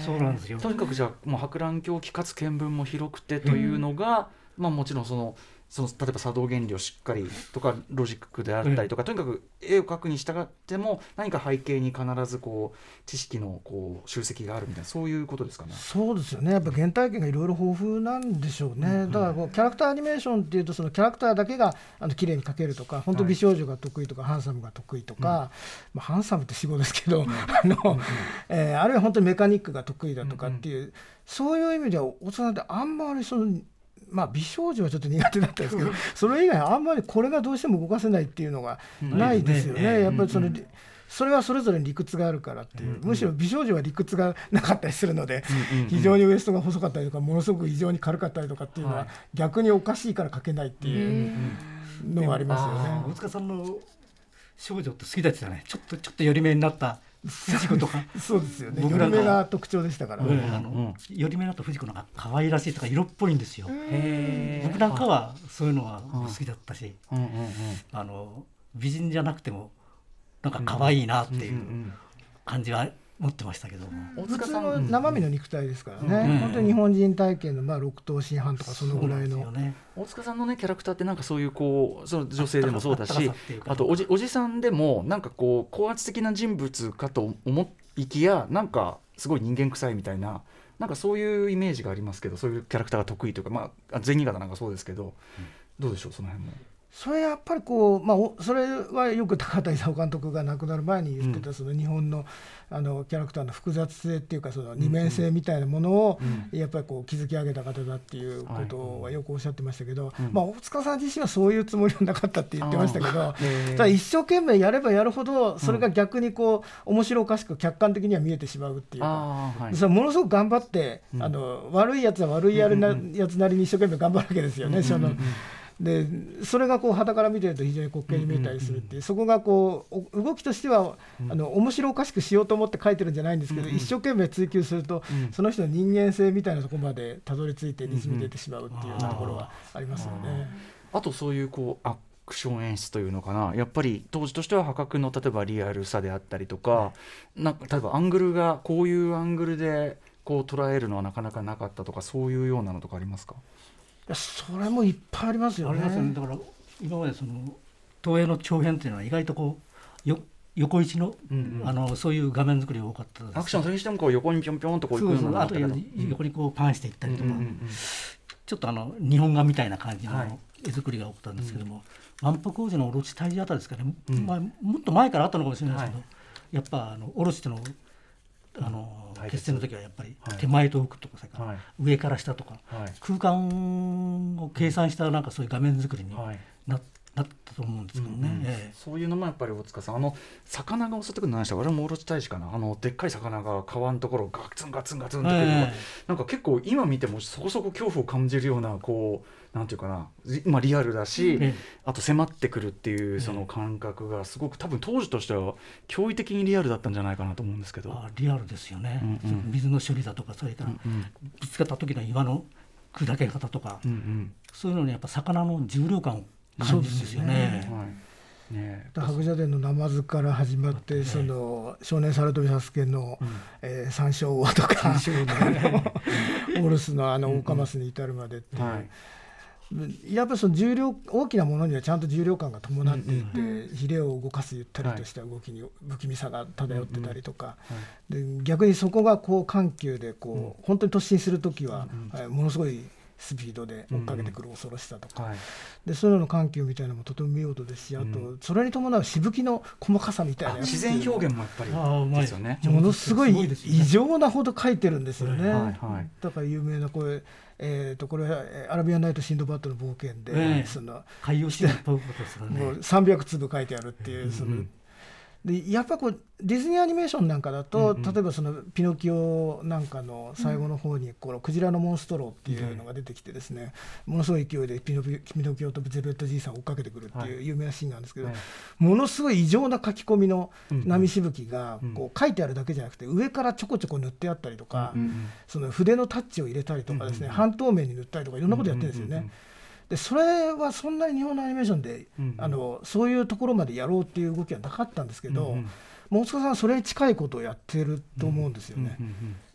そうなんですよ。とにかくじゃあもう博覧狂気かつ見聞も広くてというのが、まあもちろんそのその例えば作動原理をしっかりとかロジックであったりとか、とにかく絵を描くに従っても何か背景に必ずこう知識のこう集積があるみたいなそういうことですかね。そうですよね、やっぱ原体験がいろいろ豊富なんでしょうね、だからこうキャラクターアニメーションっていうと、そのキャラクターだけがあの綺麗に描けるとか、本当、美少女が得意とか、ハンサムが得意とか、まあ、ハンサムって死語ですけど、あのえーあるいは本当にメカニックが得意だとかっていう、そういう意味では、大人ってあんまりその、まあ、美少女はちょっと苦手だったんですけど、[laughs] それ以外、あんまりこれがどうしても動かせないっていうのがないですよね、やっぱりその。それはそれぞれに理屈があるからっていう、むしろ美少女は理屈がなかったりするので、非常にウエストが細かったりとかものすごく異常に軽かったりとかっていうのは、逆におかしいから書けないっていうのがありますよね。大塚さんの少女って好きだったね。ちょっとちょっと寄り目になった藤子とか。[laughs] そうですよね。僕なんか。読み目が特徴でしたから。うん。あうん。の寄り目になった藤子のが可愛らしいとか色っぽいんですよ。僕なんかはそういうのは好きだったし、うん。うん。うん。あの美人じゃなくてもなんか可愛いなっていう感じは持ってましたけど。も。普通大塚さん。の生身の肉体ですからね、うん。本当に日本人体験のまあ六等身半とかそのぐらいの。ね。大塚さんのねキャラクターってなんかそういうこうその女性でもそうだしあとおじおじさんでもなんかこう高圧的な人物かと思いきやなんかすごい人間臭いみたいななんかそういうイメージがありますけどそういうキャラクターが得意というかまああ銭形なんかそうですけど、どうでしょうその辺も。それやっぱりこう、まあ、おそれはよく高畑勲監督が亡くなる前に言ってた、その日本のあのキャラクターの複雑性っていうかその二面性みたいなものをやっぱりこう築き上げた方だっていうことはよくおっしゃってましたけど、まあ、大塚さん自身はそういうつもりはなかったって言ってましたけど、ただ一生懸命やればやるほどそれが逆にこう面白おかしく客観的には見えてしまうっていうか。それはものすごく頑張って、あの悪いやつは悪いやるな、やつなりに一生懸命頑張るわけですよね。そのでそれがこう傍から見てると非常に滑稽に見えたりするっていう、そこがこうお動きとしては、あの面白おかしくしようと思って書いてるんじゃないんですけど、一生懸命追求すると、その人の人間性みたいなところまでたどり着いてにじみ出てしまうっていうようなところはありますよね。あとそういうこうアクション演出というのかな。やっぱり当時としては破格の例えばリアルさであったりとか,、なんか例えばアングルがこういうアングルでこう捉えるのはなかなかなかったとかそういうようなのとかありますか？いやそれもいっぱいありますよね。ありますよね。だから今までその東映の長編っていうのは意外とこうよ横一の、うんうん。あのそういう画面作りが多かったです。アクションそれにしてもこう横にぴょんぴょんとこう行くようなあったけど横にこうパンしていったりとか、うんうんうんちょっとあの日本画みたいな感じのはい。絵作りが多かったんですけども、万博王子のオロチ退治あたりですかね、うん。まあ、もっと前からあったのかもしれないですけど、はやっぱあのオロチとのあの対決決戦の時はやっぱりはい。手前と奥とかそれからはい。上から下とか、はい。空間を計算したなんかそういう画面作りにはい。な,、なったと思うんですけどね。うんうんええ。そういうのもやっぱり大塚さんあの魚が襲ってくるの何でしたかあれもオロチ大使かな？あのでっかい魚が川のところをガツンガツンガツンってくるのが、ええ。なんか結構今見てもそこそこ恐怖を感じるようなこうなんていうかな、じまあ、リアルだし、ええ。あと迫ってくるっていうその感覚がすごく多分当時としては驚異的にリアルだったんじゃないかなと思うんですけど。あリアルですよね、うんうん。水の処理だとかそれからうんぶつかった時の岩の砕け方とか、うんうん。そういうのにやっぱ魚の重量感を感じるんですよね。はい。ね。え白蛇伝のナマズから始まって、その少年猿飛びサスケの、えー、山椒王とかオルスのあのオオカマスに至るまでっていう、はい。やっぱりその重量大きなものにはちゃんと重量感が伴っていて、ヒレを動かすゆったりとした動きに不気味さが漂ってたりとか、で逆にそこがこう緩急でこう、本当に突進する時は、はいものすごいスピードで追っかけてくる恐ろしさとか、はい。でそういうのの緩急みたいなのもとても見事です。しあと、それに伴うしぶきの細かさみたいな自然表現もやっぱりああうまい。ですよね。ものすごい異常なほど書いてるんですよね。はいはいだから有名なこれえー、とこれはアラビアンナイト・シンドバッドの冒険で、えー、その海洋して飛ぶことですからね。もう300粒書いてあるっていうその、うんうんでやっぱこうディズニーアニメーションなんかだと、うんうん、例えばそのピノキオなんかの最後の方にこのクジラのモンストロっていうのが出てきてですね、うん、ものすごい勢いでピノピノキオとゼルベットじいさんを追っかけてくるっていう有名なシーンなんですけど、はい、ものすごい異常な書き込みの波しぶきがこう書いてあるだけじゃなくて上からちょこちょこ塗ってあったりとか、うんうん、その筆のタッチを入れたりとかですね、半透明に塗ったりとかいろんなことやってるんですよね。うんうんうんでそれはそんなに日本のアニメーションで、うん、あのそういうところまでやろうっていう動きはなかったんですけど、うんうん。大塚さんはそれに近いことをやってると思うんですよね。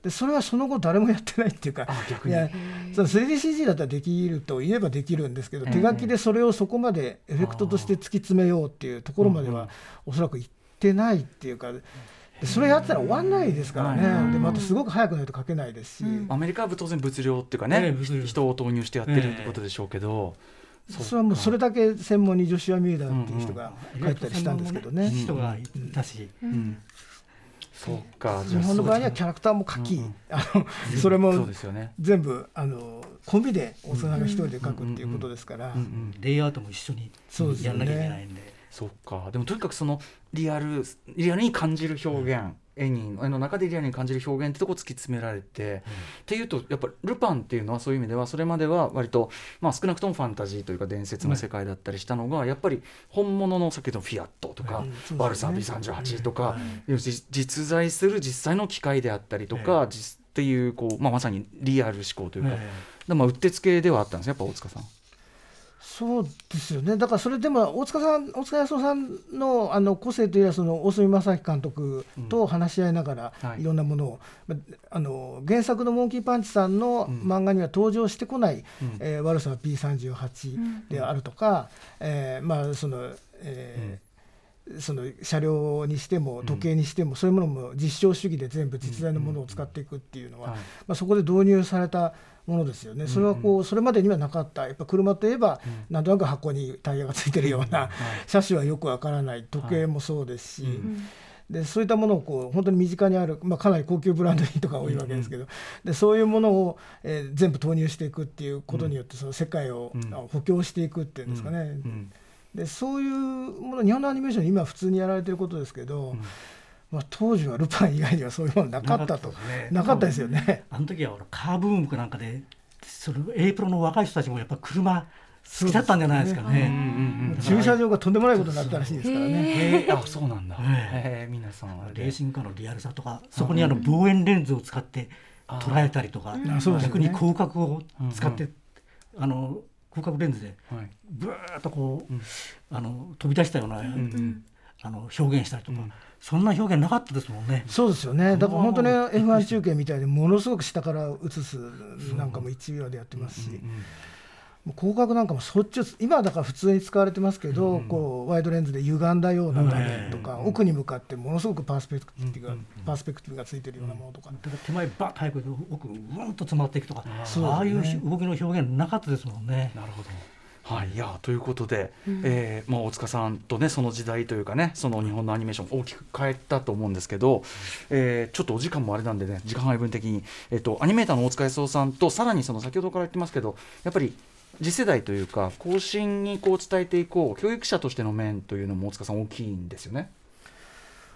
でそれはその後誰もやってないっていうかいやその 3DCG だったらできると言えばできるんですけど、手書きでそれをそこまでエフェクトとして突き詰めようっていうところまではおそらくいってないっていうか。それやったら終わんないですからね、でまたすごく早くないと書けないですし、アメリカは当然物量っていうかね、人を投入してやってるってことでしょうけど、それはもうそれだけ専門にジョシュア・ミューダーっていう人が書いたりしたんですけどね。人がいたし、そうか日本の場合にはキャラクターも書き、あのそれも全部あのコンビで大人が一人で書くっていうことですから、レイアウトも一緒にやらなきゃいけないんで。そうか。でもとにかくそのリアルリアルに感じる表現、絵に絵の中でリアルに感じる表現ってとこ突き詰められて、うん、っていうとやっぱルパンっていうのはそういう意味ではそれまでは割と、まあ、少なくともファンタジーというか伝説の世界だったりしたのが、うん、やっぱり本物のさっきのフィアットとか、うん、バルサー B38 とか、実在する実際の機械であったりとか、っていうこう、まあ、まさにリアル思考というか、まあ、うってつけではあったんですやっぱ大塚さん。そうですよね。だからそれでも大塚さん大塚康夫さんのあの個性というのはその大隅正樹監督と話し合いながら、い、ろんなものを、あの原作のモンキーパンチさんの漫画には登場してこない、うん、えー、悪さは P38 であるとか、うん、えー、まあその、えーその車両にしても時計にしても、そういうものも実証主義で全部実在のものを使っていくっていうのは、まあ、そこで導入されたものですよね、それはこうそれまでにはなかった、やっぱ車といえば、なんとなく箱にタイヤがついてるような、車種はよくわからない、時計もそうですし。でそういったものをこう本当に身近にある、まあ、かなり高級ブランド品とか多いわけですけど、でそういうものを、えー、全部投入していくっていうことによってその世界を、補強していくっていうんですかね、でそういうもの日本のアニメーション今普通にやられてることですけど、まあ、当時はルパン以外にはそういうものなかったと。なかったですよね。あの時はカーブームかなんかでその A プロの若い人たちもやっぱ車好きだったんじゃないですかね。駐車場がとんでもないことになったらしいですからね。あ、そうなんだ。ええ、皆さんレーシングカーのリアルさとか、そこにあの望遠レンズを使って捉えたりとか、逆に広角を使って、あの広角レンズでブーッとこう、あの飛び出したような、あの表現したりとか。そんな表現なかったですもんね。そうですよね。だから本当に F1 中継みたいにものすごく下から映すなんかも1秒でやってますし。広角なんかもそっち今だから普通に使われてますけど、うん、こうワイドレンズで歪んだような画面とか、うん、奥に向かってものすごくパースペクティブが、うん、パースペクティブがついてるようなものとか、手前バッと早く奥うわんと詰まっていくとかああいう動きの表現なかったですもんね。なるほどはい、いやということで、うん、えー、まあ、大塚さんとねその時代というかねその日本のアニメーション大きく変えたと思うんですけど、えー、ちょっとお時間もあれなんでね時間配分的に、えーと、アニメーターの大塚康夫さんとさらにその先ほどから言ってますけどやっぱり次世代というか後進にこう伝えていこう教育者としての面というのも大塚さん大きいんですよね。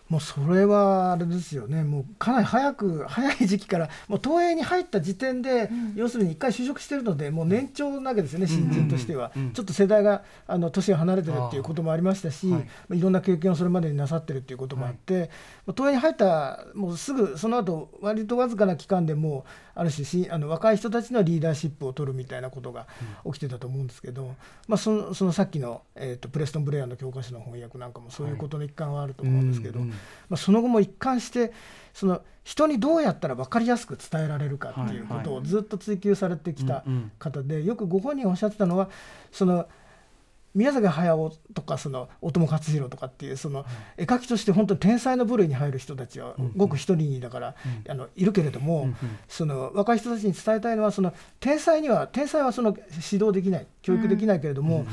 もうそれはあれですよね、もうかなり早く、早い時期から、もう東映に入った時点で、うん、要するに一回就職してるので、もう年長なわけですよね、新人としては、うんうんうん、ちょっと世代が、あの年が離れてるっていうこともありましたし、はい、いろんな経験をそれまでになさってるっていうこともあって、はい、東映に入った、もうすぐその後割とわずかな期間でもう、ある種あの若い人たちのリーダーシップを取るみたいなことが起きてたと思うんですけど、まあ、そのそのさっきの、えーと、プレストン・ブレアの教科書の翻訳なんかもそういうことの一環はあると思うんですけど、はい、まあ、その後も一貫してその人にどうやったら分かりやすく伝えられるかっていうことをずっと追求されてきた方で、よくご本人おっしゃってたのはその宮崎駿とかその大友克洋とかっていうその絵描きとして本当に天才の部類に入る人たちはごく一人にだからあのいるけれどもその若い人たちに伝えたいのはその天才には天才はその指導できない教育できないけれども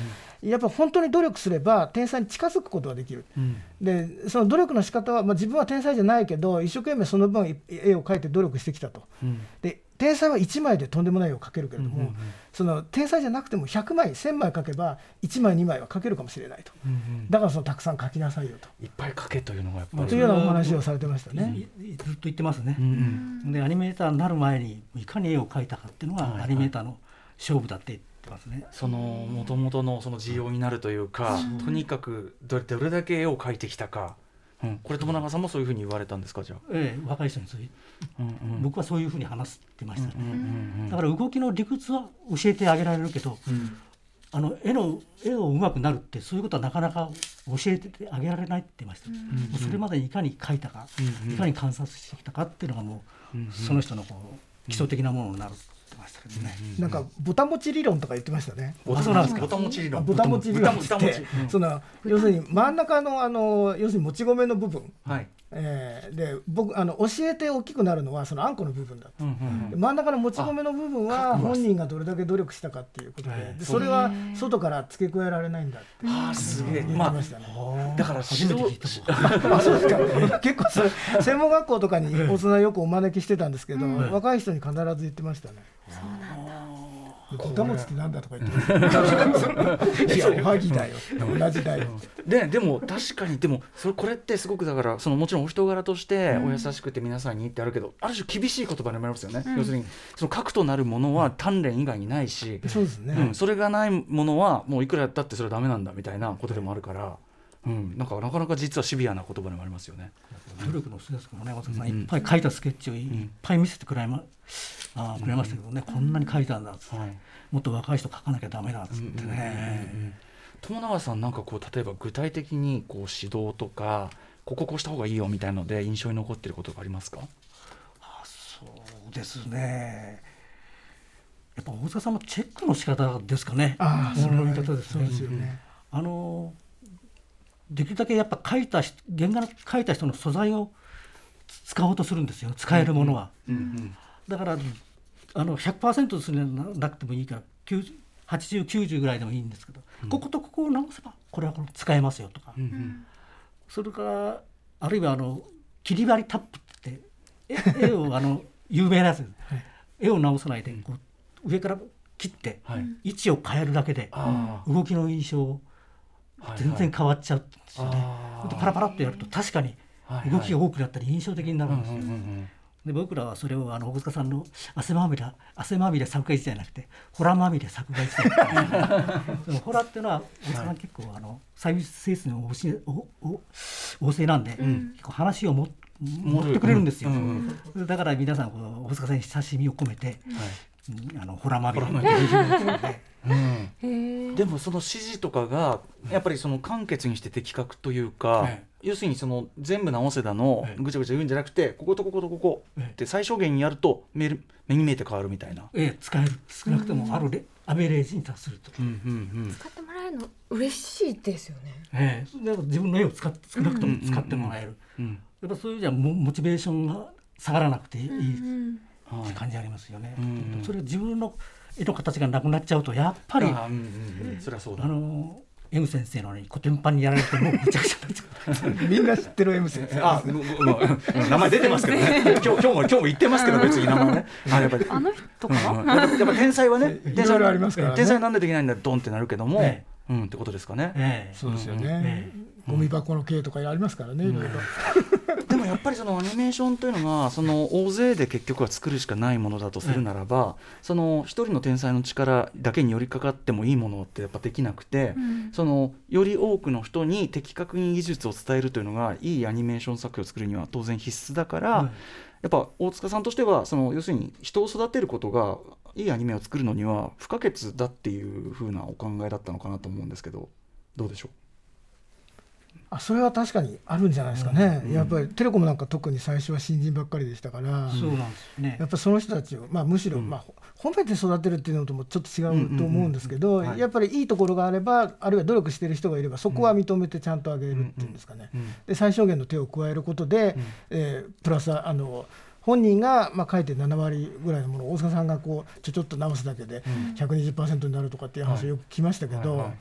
やっぱ本当に努力すれば天才に近づくことができる、うん、でその努力の仕方は、まあ、自分は天才じゃないけど一生懸命その分絵を描いて努力してきたと、うん、で天才は1枚でとんでもない絵を描けるけれども、うんうんうん、その天才じゃなくても100枚1000枚描けば1枚2枚は描けるかもしれないと、うんうん、だからそのたくさん描きなさいよと。いっぱい描けというのがやっぱり。というようなお話をされてましたね。ずっと言ってますね、うんうん、でアニメーターになる前にいかに絵を描いたかっていうのがアニメーターの勝負だってってますね。その元々のその需要になるというか、うん、とにかくどれどれだけ絵を描いてきたか。うん、これ友永さんもそういうふうに言われたんですかじゃあ、ええ、若い人にそういう、うんうん、僕はそういうふうに話してましたね、うんうんうん、だから動きの理屈は教えてあげられるけど、うん、あの絵の絵を上手くなるってそういうことはなかなか教えてあげられないって言いました、うんうん、それまでにいかに描いたか、うんうん、いかに観察してきたかっていうのがもう、うんうん、その人のこう基礎的なものになるってましたけどね、うん、なんかボタ持ち理論とか言ってましたね。ボタなんですか。ボタ持ち理論。ボタ持ち理論。って、その要するに真ん中のあの要するにもち米の部分、はい、えー、で僕あの教えて大きくなるのはそのあんこの部分だと、うんうんうん、真ん中のもち米の部分は本人がどれだけ努力したかっていうことででそれは外から付け加えられないんだって。あすげえ。言ってましたね、まあ、だから初めて聞いたあそうですか。結構それ専門学校とかに大人よくお招きしてたんですけど、うん、若い人に必ず言ってましたね。そうなんだボタ持ちってなんだとか言っていやおはぎだよ。同じだよ。ででも確かにでもそれこれってすごくだからそのもちろんお人柄としてお優しくて皆さんにってあるけど、ある種厳しい言葉になりますよね、要するにその核となるものは鍛錬以外にないし、そうですね、それがないものはもういくらやったってそれはダメなんだみたいなことでもあるから。うん、なんかなかなか実はシビアな言葉でもありますよね。努力の人ですからね、松田さん、いっぱい書いたスケッチをいっぱい見せてくれま、あくれましたけどね、こんなに書いたんだっつって、もっと若い人書かなきゃだめだっつってね。友永さんなんかこう例えば具体的にこう指導とかこここうした方がいいよみたいので印象に残っていることがありますか？あそうですね。やっぱ大塚さんのチェックの仕方ですかね。あその見方ですね。あのできるだけやっぱ書いた原画の書いた人の素材を使おうとするんですよ。使えるものは。うんうん。うん、だからあの100%するなくてもいいから8090ぐらいでもいいんですけど、うん、こことここを直せばこれはこれ使えますよとか、うんうん、それからあるいはあの切り張りタップって絵をあの [laughs] 有名なやつ、はい、絵を直さないでこう上から切って、はい、位置を変えるだけで動きの印象全然変わっちゃうんですよね。はいはい、パラパラっとやると確かに動きが多くなったり印象的になるんですよ。で僕らはそれをあの大塚さんの汗まみれ汗まみれ作画じゃなくてホラまみれ作画時代ホラっていうのは大塚さん結構あのサービス性質の旺盛なんで、うん、結構話をも持ってくれるんですよ、うんうん、だから皆さんこう大塚さんに親しみを込めて、はい、あのホラまみれうん、でもその指示とかがやっぱりその簡潔にして的確というか、はい、要するにその全部直せだのぐちゃぐちゃ言うんじゃなくてこことこことここって最小限にやると目目に見えて変わるみたいな、ええ、使える。少なくともあるレ、アベレージに達すると、うんうんうん、使ってもらえるの嬉しいですよね、ええ、だから自分の絵を使って少なくとも使ってもらえる、うんやっぱそういうじゃモチベーションが下がらなくていい、うんうん、感じありますよね、うんうん、それ自分の絵の形がなくなっちゃうとやっぱり、うんうん、それはそうだ。あの M 先生のにコテンパンにやられてもうむちゃくちゃ [laughs] みんな知ってる M 先生。あ、名前出てますけどね。[laughs] 今日今日も今日も言ってますけど別に名前ね。[laughs] あやっぱり。あの人かな、やっぱ天才はね天才ありますから、天才なんでできないんだドンってなるけども、うんってことですかね、そうですよね、ゴミ箱の系とかありますからね、いろいろ。[laughs] でもやっぱりそのアニメーションというのがその大勢で結局は作るしかないものだとするならば、その一人の天才の力だけに寄りかかってもいいものってやっぱできなくて、そのより多くの人に的確に技術を伝えるというのがいいアニメーション作品を作るには当然必須だから、やっぱ大塚さんとしてはその要するに人を育てることがいいアニメを作るのには不可欠だっていうふうなお考えだったのかなと思うんですけどどうでしょう？あそれは確かにあるんじゃないですかね、うん、やっぱりテレコムなんか特に最初は新人ばっかりでしたから、そうなんですね、やっぱその人たちを、まあ、むしろ、まあ、褒めて育てるっていうのともちょっと違うと思うんですけど、やっぱりいいところがあればあるいは努力している人がいればそこは認めてちゃんとあげるっていうんですかね、で最小限の手を加えることで、うん、えー、プラスあの本人がまあ書いて7割ぐらいのものを大阪さんがこうちょちょっと直すだけで120%になるとかっていう話をよく聞きましたけど。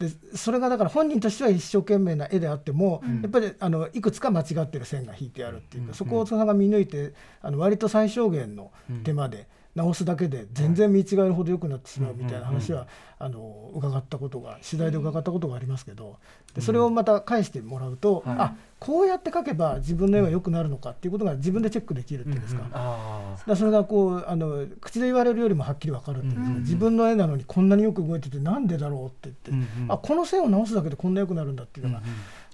でそれがだから本人としては一生懸命な絵であっても、うん。やっぱりあのいくつか間違ってる線が引いてあるっていうか、うん。そこを大塚さんが見抜いてあの割と最小限の手間で直すだけで全然見違えるほど良くなってしまうみたいな話は、あの伺ったことが取材で伺ったことがありますけど。でそれをまた返してもらうと、はい。あこうやって描けば自分の絵は良くなるのかっていうことが自分でチェックできるっていうんですか。だそれがこうあの口で言われるよりもはっきり分かるっていうんですか、うん。自分の絵なのにこんなによく動いててなんでだろうって言って、あこの線を直すだけでこんな良くなるんだっていうのが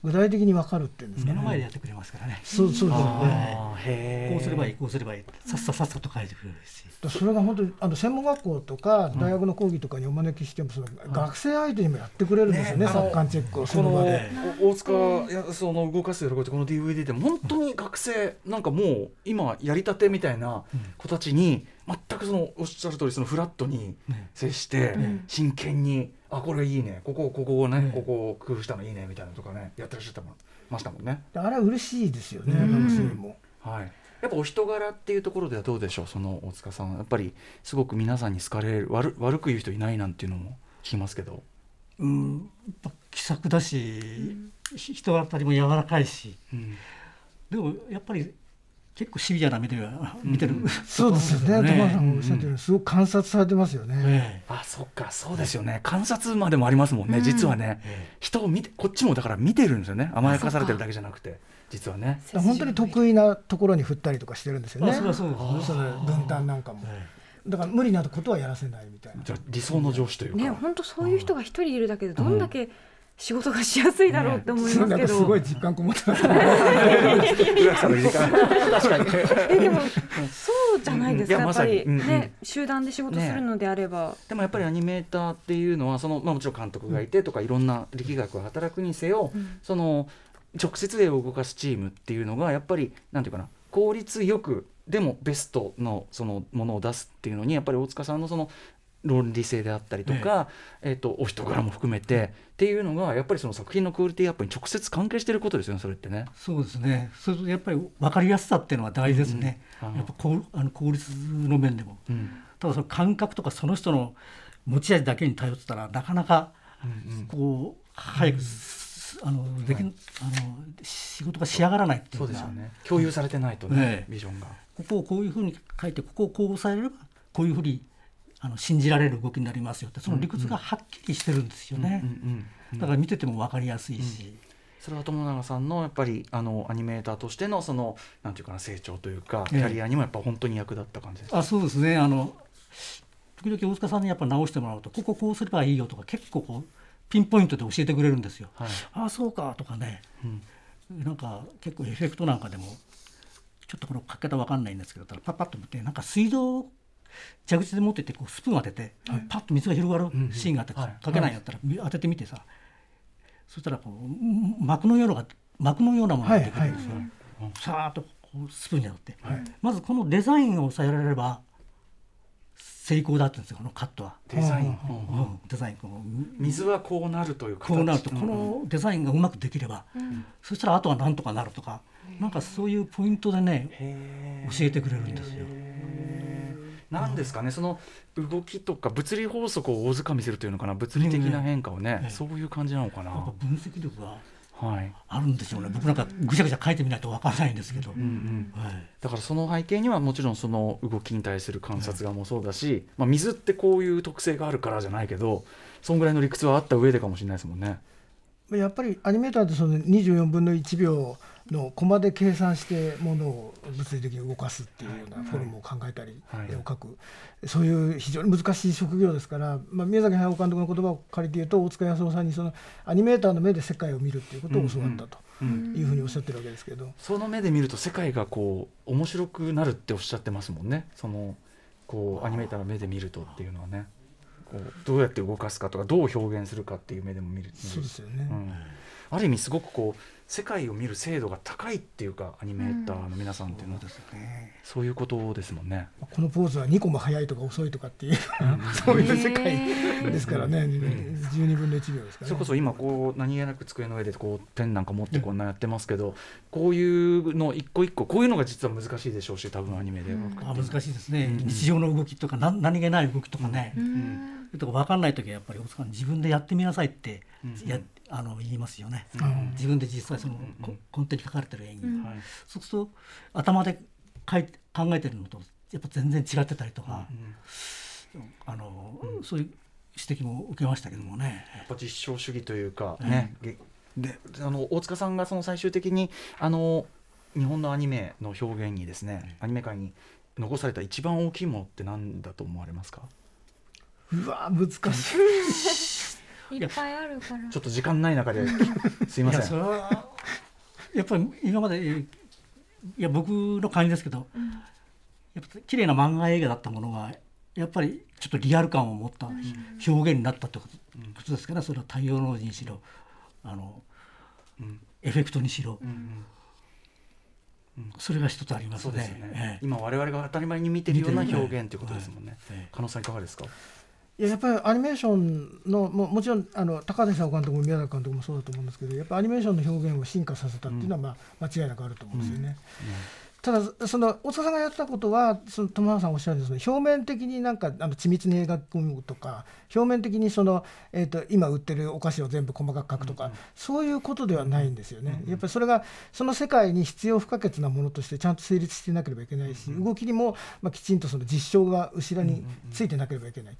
具体的に分かるっていうんですか目ね。の前でやってくれますからね。そうそうそうあーへー。こうすればいいこうすればいいさっささっさと書いてくれるし。それが本当にあの専門学校とか大学の講義とかにお招きしてもその学生相手にもやってくれるんですよね、ね。作感チェックをそこのの場で。お大塚やその動かす喜びってこの DVD でも本当に学生なんかもう今やりたてみたいな子たちに全くそのおっしゃる通りそのフラットにね。接してん。真剣にあこれいいねここここをねねここを工夫したのいいねみたいなのとかねやってらっしゃったましたもんね。であれは嬉しいですよね、うん学生も。はい。やっぱお人柄っていうところではどうでしょうその大塚さんやっぱりすごく皆さんに好かれる悪悪く言う人いないなんていうのも聞きますけど。うん、気さくだし、ひ人当たりも柔らかいし、うんでもやっぱり結構シビアな目では見てる、そうですよね、[laughs] ね。高橋さんがおっしゃってる。すごく観察されてますよね。えあそっか。そうですよね。観察までもありますもんね、うん。実はね。え人を見てこっちもだから見てるんですよね。甘やかされてるだけじゃなくて実はね。本当に得意なところに振ったりとかしてるんですよね。あそれはそうです分担なんかも。えだから無理なことはやらせないみたいな。じゃあ理想の上司というか、ね本当そういう人が一人いるだけでどんだけ仕事がしやすいだろうって思いますけど、すごい実感こもってますね。[laughs] えでもそうじゃないですか。いややっぱり、ね集団で仕事するのであれば、でもやっぱりアニメーターっていうのはその、まあ、もちろん監督がいてとかいろんな力学が働くにせよ、うん。その直接絵を動かすチームっていうのがやっぱりなんていうかな効率よくでもベストのそのものを出すっていうのにやっぱり大塚さんのその論理性であったりとか、えっとお人柄も含めてっていうのがやっぱりその作品のクオリティアップに直接関係してることですよねそれってね。そうですね。それとやっぱり分かりやすさっていうのは大事ですね、うん。うん。やっぱこうあの効率の面でも。うん。ただその感覚とかその人の持ち味だけに頼ってたらなかなかうんこう早くすあのでき、あの仕事が仕上がらないっていうかそうですよね。共有されてないとね、ねビジョンが。ここをこういうふうに書いてここをこう抑えればこういうふうにあの信じられる動きになりますよってその理屈がはっきりしてるんですよね、うんうんうんだから見てても分かりやすいし、それは友永さんのやっぱりあのアニメーターとしてのそのなんていうかな成長というかキえ。えャリアにもやっぱ本当に役立った感じですか？あそうですね。あの時々大塚さんにやっぱ直してもらうとこここうすればいいよとか結構こうピンポイントで教えてくれるんですよ。はい。ああそうかとかね。うん。なんか結構エフェクトなんかでもちょっとこの書き方わかんないんですけどパッパッと見てなんか水道を蛇口で持ってってこうスプーン当てて、パッと水が広がるシーンがあって、はい。書けないんやったら、当ててみてさ。そしたらこう膜のような膜のようなものが出てくるんですよ。さーっとこうスプーンに当って、まずこのデザインを抑えられれば成功だって言うんですよこのカットは。デザイン、うん。うんデザインこの水はこうなるという形。こうなるとんこのデザインがうまくできれば、そしたらあとはなんとかなるとかなんかそういうポイントでねへ教えてくれるんですよ。なんですかねその動きとか物理法則を大掴みするというのかな物理的な変化をね、ええそういう感じなのかやっぱな。分析力がはい。あるんでしょうね僕なんかぐちゃぐちゃ書いてみないとわからないんですけど、うんうん。はいだからその背景にはもちろんその動きに対する観察がもそうだし、まあ、水ってこういう特性があるからじゃないけどそんぐらいの理屈はあった上でかもしれないですもんね。やっぱりアニメーターってその24分の1秒のコマで計算してものを物理的に動かすっていうようなフォルムを考えたり、はい。絵を描く。そういう非常に難しい職業ですから、まあ、宮崎駿監督の言葉を借りて言うと大塚康夫さんにそのアニメーターの目で世界を見るっていうことを教わったとうん。いうふうにおっしゃってるわけですけど、その目で見ると世界がこう面白くなるっておっしゃってますもんね。そのこうアニメーターの目で見るとっていうのはね。こうどうやって動かすかとかどう表現するかっていう目でも見るそうですよね。うんある意味すごくこう世界を見る精度が高いっていうかアニメーターの皆さんっていうのは、ですね。そういうことですもんね。このポーズは2個も速いとか遅いとかっていう、そういう世界ですからね、12分の1秒ですから、ね、それこそ今こう何気なく机の上でこうペンなんか持ってこんなやってますけど、こういうの一個一個こういうのが実は難しいでしょうし多分アニメでは、うん。あ難しいですね、うん。日常の動きとかな何気ない動きとかね、うん。とか分かんない時はやっぱり大塚さん自分でやってみなさいってや、あの言いますよね、自分で実際その、こ根底に書かれてる演技、そうすると頭で書い考えてるのとやっぱ全然違ってたりとか、あのそういう指摘も受けましたけどもね。やっぱ実証主義というかね、であの大塚さんがその最終的にあの日本のアニメの表現にですね、アニメ界に残された一番大きいものって何だと思われますか？うわ難しい [laughs] いっぱいあるから。ちょっと時間ない中で [laughs] すいません。ややっぱり今までいや僕の感じですけど、うん、やっぱ綺麗な漫画映画だったものがやっぱりちょっとリアル感を持った表現になったってことですから、それは太陽のにしろあの、うん、エフェクトにしろ、うんうん。それが一つありますね。すね。ええ、今我々が当たり前に見てるような表現ということですもんね。ええ、加納さんいかがですか？いややっぱりアニメーションのももちろんあの高橋さん監督も宮崎監督もそうだと思うんですけどやっぱりアニメーションの表現を進化させたっていうのは、まあ、間違いなくあると思うんですよね。うん。うん。ただその大塚さんがやったことはその友永さんおっしゃるその表面的になんかあの緻密に描くむとか表面的にその、えーと、今売ってるお菓子を全部細かく描くとか、うんうん、そういうことではないんですよね、うんうん、やっぱりそれがその世界に必要不可欠なものとしてちゃんと成立してなければいけないし、うん。うん、動きにも、まあ、きちんとその実証が後ろについてなければいけない。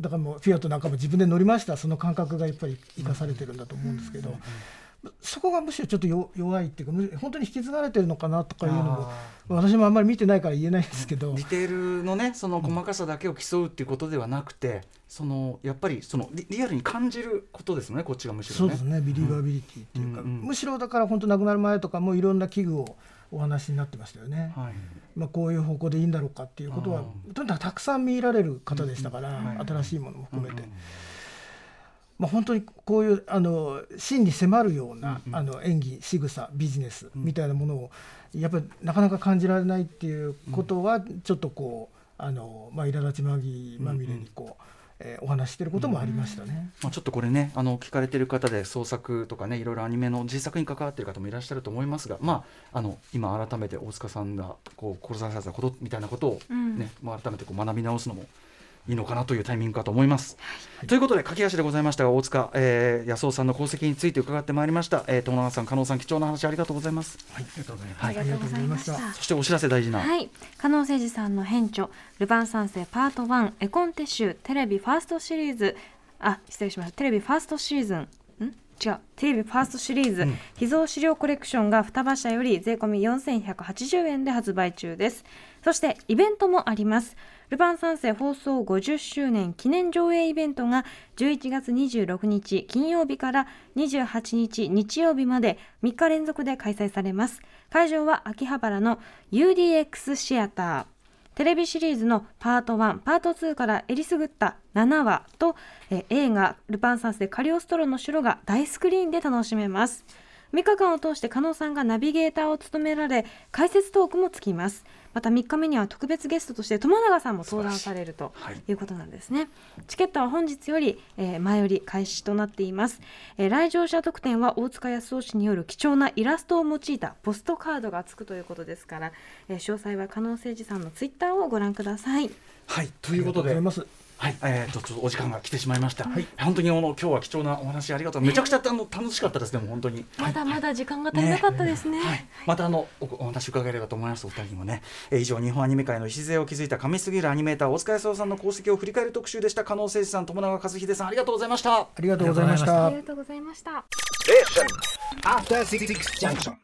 だからもうフィアットなんかも自分で乗りました。その感覚がやっぱり生かされてるんだと思うんですけど、そこがむしろちょっと弱いっていうか本当に引き継がれてるのかなとかいうのも私もあんまり見てないから言えないんですけど。ディテールのねその細かさだけを競うっていうことではなくて、そのやっぱりそのリアルに感じることですねこっちがむしろ、ね、そうですね。ビリバビリティっていうか、むしろだから本当亡くなる前とかもいろんな器具をお話になってましたよね、はい、まあ、こういう方向でいいんだろうかっていうことはとにかくたくさん見られる方でしたから、うんうん、新しいものも含めて。うんうんまあ、本当にこういうあの真に迫るような、あの演技仕草ビジネスみたいなものをやっぱりなかなか感じられないっていうことはちょっとこうあの、まあ、苛立ちまぎまみれにこう。えー、お話してることもありましたね、まあ、ちょっとこれねあの聞かれてる方で創作とかねいろいろアニメの実作に関わっている方もいらっしゃると思いますが、まあ、あの今改めて大塚さんがこう殺されたことみたいなことをね、うん、まあ、改めてこう学び直すのもいいのかなというタイミングかと思います。はい、ということで駆け足でございましたが大塚、えー、安尾さんの功績について伺ってまいりました、えー、友永さん加納さん貴重な話ありがとうございます。はい、ありがとうございます。はい、ありがとうございました。そしてお知らせ大事な。はい、加納誠司さんの編著ルパン三世パート1絵コンテ集テレビファーストシリーズ。あ失礼しました。テレビファーストシーズン。違う。テレビファーストシリーズ、うん、秘蔵資料コレクションが双葉社より税込み4180円で発売中ですそしてイベントもありますルパン三世放送50周年記念上映イベントが11月26日金曜日から28日日曜日まで3日連続で開催されます。会場は秋葉原の UDX シアター。テレビシリーズのパート1、パート2からえりすぐった7話とえ映画ルパン三世カリオストロの城が大スクリーンで楽しめます。3日間を通して加納さんがナビゲーターを務められ解説トークもつきますまた3日目には特別ゲストとして友永さんも登壇されるとい。うことなんですね、はい、チケットは本日より、えー、前より開始となっています、えー、来場者特典は大塚康夫氏による貴重なイラストを用いたポストカードがつくということですから、えー、詳細は加納誠司さんのツイッターをご覧ください。はい。ということではい、えーと、ちょっとお時間が来てしまいました。はい、本当にあの今日は貴重なお話ありがとう。めちゃくちゃあの楽しかったですでも本当に。まだまだ時間が足りなかったですね。ねはい、またあのおお話伺えればと思いますお二人にもね。えー、以上日本アニメ界の礎を築いた神すぎるアニメーター大塚康夫さんの功績を振り返る特集でした。加納誠司さん、友永和秀さんありがとうございました。ありがとうございました。ありがとうございました。